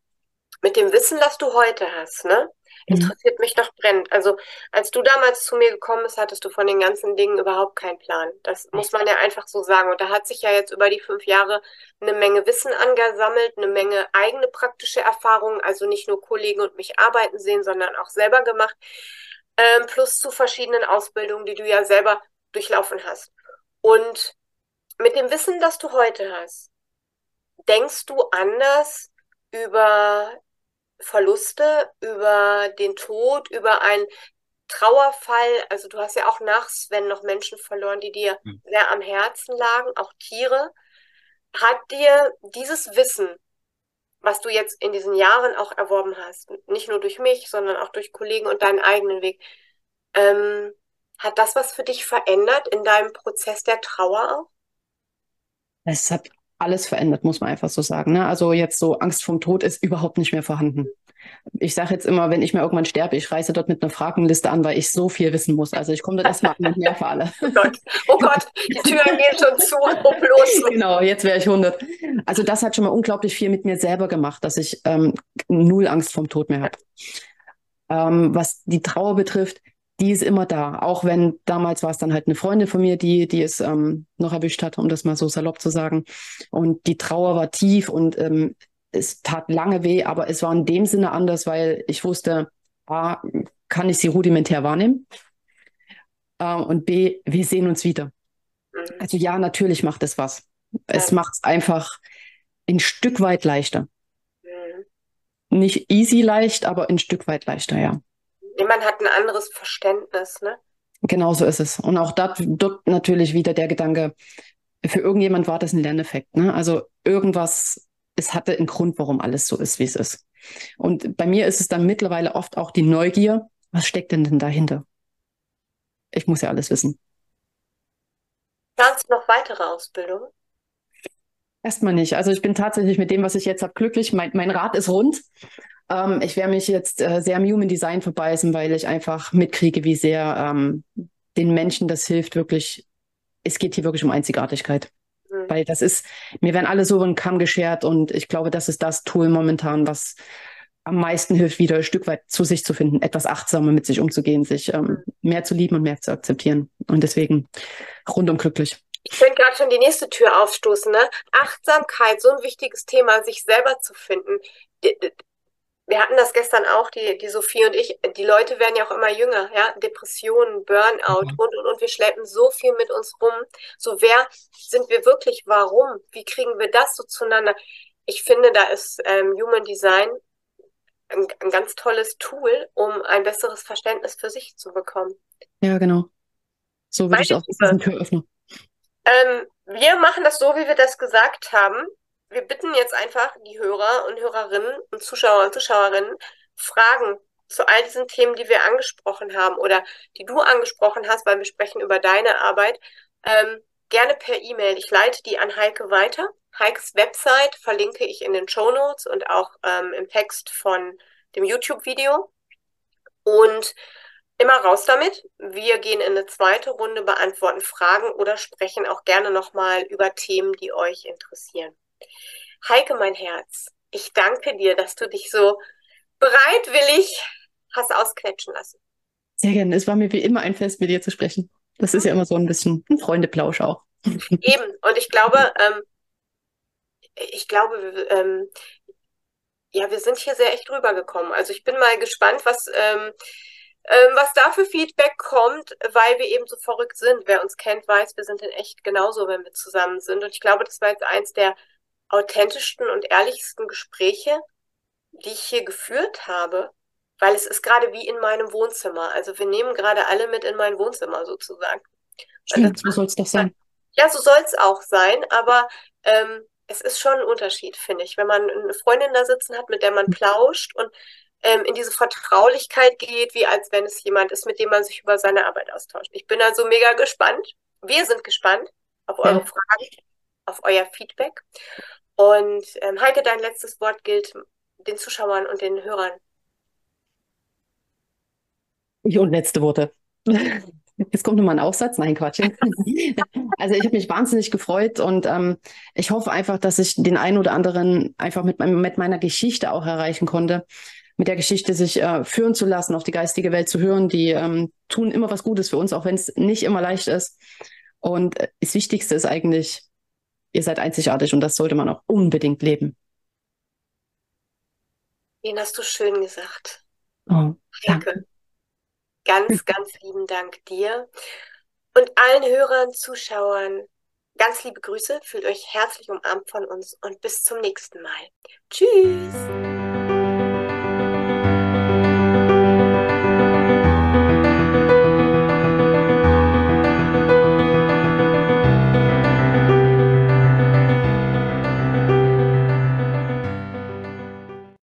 Mit dem Wissen, das du heute hast, ne? Mhm. Interessiert mich doch brennend. Also, als du damals zu mir gekommen bist, hattest du von den ganzen Dingen überhaupt keinen Plan. Das muss man ja einfach so sagen. Und da hat sich ja jetzt über die fünf Jahre eine Menge Wissen angesammelt, eine Menge eigene praktische Erfahrungen, also nicht nur Kollegen und mich arbeiten sehen, sondern auch selber gemacht. Ähm, plus zu verschiedenen Ausbildungen, die du ja selber durchlaufen hast. Und mit dem Wissen, das du heute hast, denkst du anders über Verluste, über den Tod, über einen Trauerfall. Also du hast ja auch nach Sven noch Menschen verloren, die dir Hm. sehr am Herzen lagen, auch Tiere. Hat dir dieses Wissen, was du jetzt in diesen Jahren auch erworben hast, nicht nur durch mich, sondern auch durch Kollegen und deinen eigenen Weg, ähm, hat das was für dich verändert in deinem Prozess der Trauer auch? Es hat alles verändert, muss man einfach so sagen. Ne? Also jetzt so Angst vom Tod ist überhaupt nicht mehr vorhanden. Ich sage jetzt immer, wenn ich mir irgendwann sterbe, ich reise dort mit einer Fragenliste an, weil ich so viel wissen muss. Also ich komme dort erstmal an und nerve alle. Oh Gott, oh Gott, die Türen gehen schon zu, um los. Genau, jetzt wäre ich 100. Also das hat schon mal unglaublich viel mit mir selber gemacht, dass ich ähm, null Angst vom Tod mehr habe. Ähm, was die Trauer betrifft, die ist immer da. Auch wenn damals war es dann halt eine Freundin von mir, die, die es ähm, noch erwischt hat, um das mal so salopp zu sagen. Und die Trauer war tief und ähm, es tat lange weh, aber es war in dem Sinne anders, weil ich wusste, A, kann ich sie rudimentär wahrnehmen äh, und B, wir sehen uns wieder. Also ja, natürlich macht es was. Es Ja. macht es einfach ein Stück weit leichter. Mhm. Nicht easy leicht, aber ein Stück weit leichter, ja. Man hat ein anderes Verständnis, ne? Genau so ist es. Und auch dort, dort natürlich wieder der Gedanke, für irgendjemand war das ein Lerneffekt. Ne? Also irgendwas, es hatte einen Grund, warum alles so ist, wie es ist. Und bei mir ist es dann mittlerweile oft auch die Neugier, was steckt denn denn dahinter? Ich muss ja alles wissen. Planst du noch weitere Ausbildungen? Erstmal nicht. Also ich bin tatsächlich mit dem, was ich jetzt habe, glücklich. Mein, mein Rad ist rund. Ähm, ich werde mich jetzt äh, sehr am Human Design verbeißen, weil ich einfach mitkriege, wie sehr ähm, den Menschen das hilft, wirklich. Es geht hier wirklich um Einzigartigkeit. Mhm. Weil das ist, mir werden alle so über den Kamm geschert und ich glaube, das ist das Tool momentan, was am meisten hilft, wieder ein Stück weit zu sich zu finden, etwas achtsamer mit sich umzugehen, sich ähm, mehr zu lieben und mehr zu akzeptieren. Und deswegen rundum glücklich. Ich könnte gerade schon die nächste Tür aufstoßen, ne? Achtsamkeit, so ein wichtiges Thema, sich selber zu finden. Wir hatten das gestern auch, die, die Sophie und ich. Die Leute werden ja auch immer jünger, ja? Depressionen, Burnout Mhm. und, und, und. Wir schleppen so viel mit uns rum. So, wer sind wir wirklich? Warum? Wie kriegen wir das so zueinander? Ich finde, da ist ähm, Human Design ein, ein ganz tolles Tool, um ein besseres Verständnis für sich zu bekommen. Ja, genau. So würde ich auch ein Türöffner. Ähm, wir machen das so, wie wir das gesagt haben. Wir bitten jetzt einfach die Hörer und Hörerinnen und Zuschauer und Zuschauerinnen, Fragen zu all diesen Themen, die wir angesprochen haben oder die du angesprochen hast, weil wir sprechen über deine Arbeit, ähm, gerne per E-Mail. Ich leite die an Heike weiter. Heikes Website verlinke ich in den Show Notes und auch ähm, im Text von dem YouTube-Video. Und immer raus damit. Wir gehen in eine zweite Runde, beantworten Fragen oder sprechen auch gerne nochmal über Themen, die euch interessieren. Heike, mein Herz, ich danke dir, dass du dich so bereitwillig hast ausknetschen lassen. Sehr gerne. Es war mir wie immer ein Fest, mit dir zu sprechen. Das ist ja immer so ein bisschen ein Freundeplausch auch. Eben. Und ich glaube, ähm, ich glaube, ähm, ja, wir sind hier sehr echt rübergekommen. Also ich bin mal gespannt, was, ähm, ähm, was da für Feedback kommt, weil wir eben so verrückt sind. Wer uns kennt, weiß, wir sind in echt genauso, wenn wir zusammen sind. Und ich glaube, das war jetzt eins der authentischsten und ehrlichsten Gespräche, die ich hier geführt habe, weil es ist gerade wie in meinem Wohnzimmer. Also wir nehmen gerade alle mit in mein Wohnzimmer sozusagen. Stimmt, so soll es doch sein. Ja, so soll es auch sein, aber ähm, es ist schon ein Unterschied, finde ich, wenn man eine Freundin da sitzen hat, mit der man plauscht und ähm, in diese Vertraulichkeit geht, wie als wenn es jemand ist, mit dem man sich über seine Arbeit austauscht. Ich bin also mega gespannt. Wir sind gespannt auf eure ja. Fragen, auf euer Feedback. Und ähm, Heike, dein letztes Wort gilt den Zuschauern und den Hörern. Und letzte Worte. Jetzt kommt nochmal ein Aufsatz. Nein, Quatsch. also ich habe mich wahnsinnig gefreut und ähm, ich hoffe einfach, dass ich den einen oder anderen einfach mit, mit meiner Geschichte auch erreichen konnte. Mit der Geschichte sich äh, führen zu lassen, auf die geistige Welt zu hören. Die ähm, tun immer was Gutes für uns, auch wenn es nicht immer leicht ist. Und äh, das Wichtigste ist eigentlich, ihr seid einzigartig und das sollte man auch unbedingt leben. Den hast du schön gesagt. Oh, danke. Ganz, ganz lieben Dank dir und allen Hörern, Zuschauern. Ganz liebe Grüße, fühlt euch herzlich umarmt von uns und bis zum nächsten Mal. Tschüss!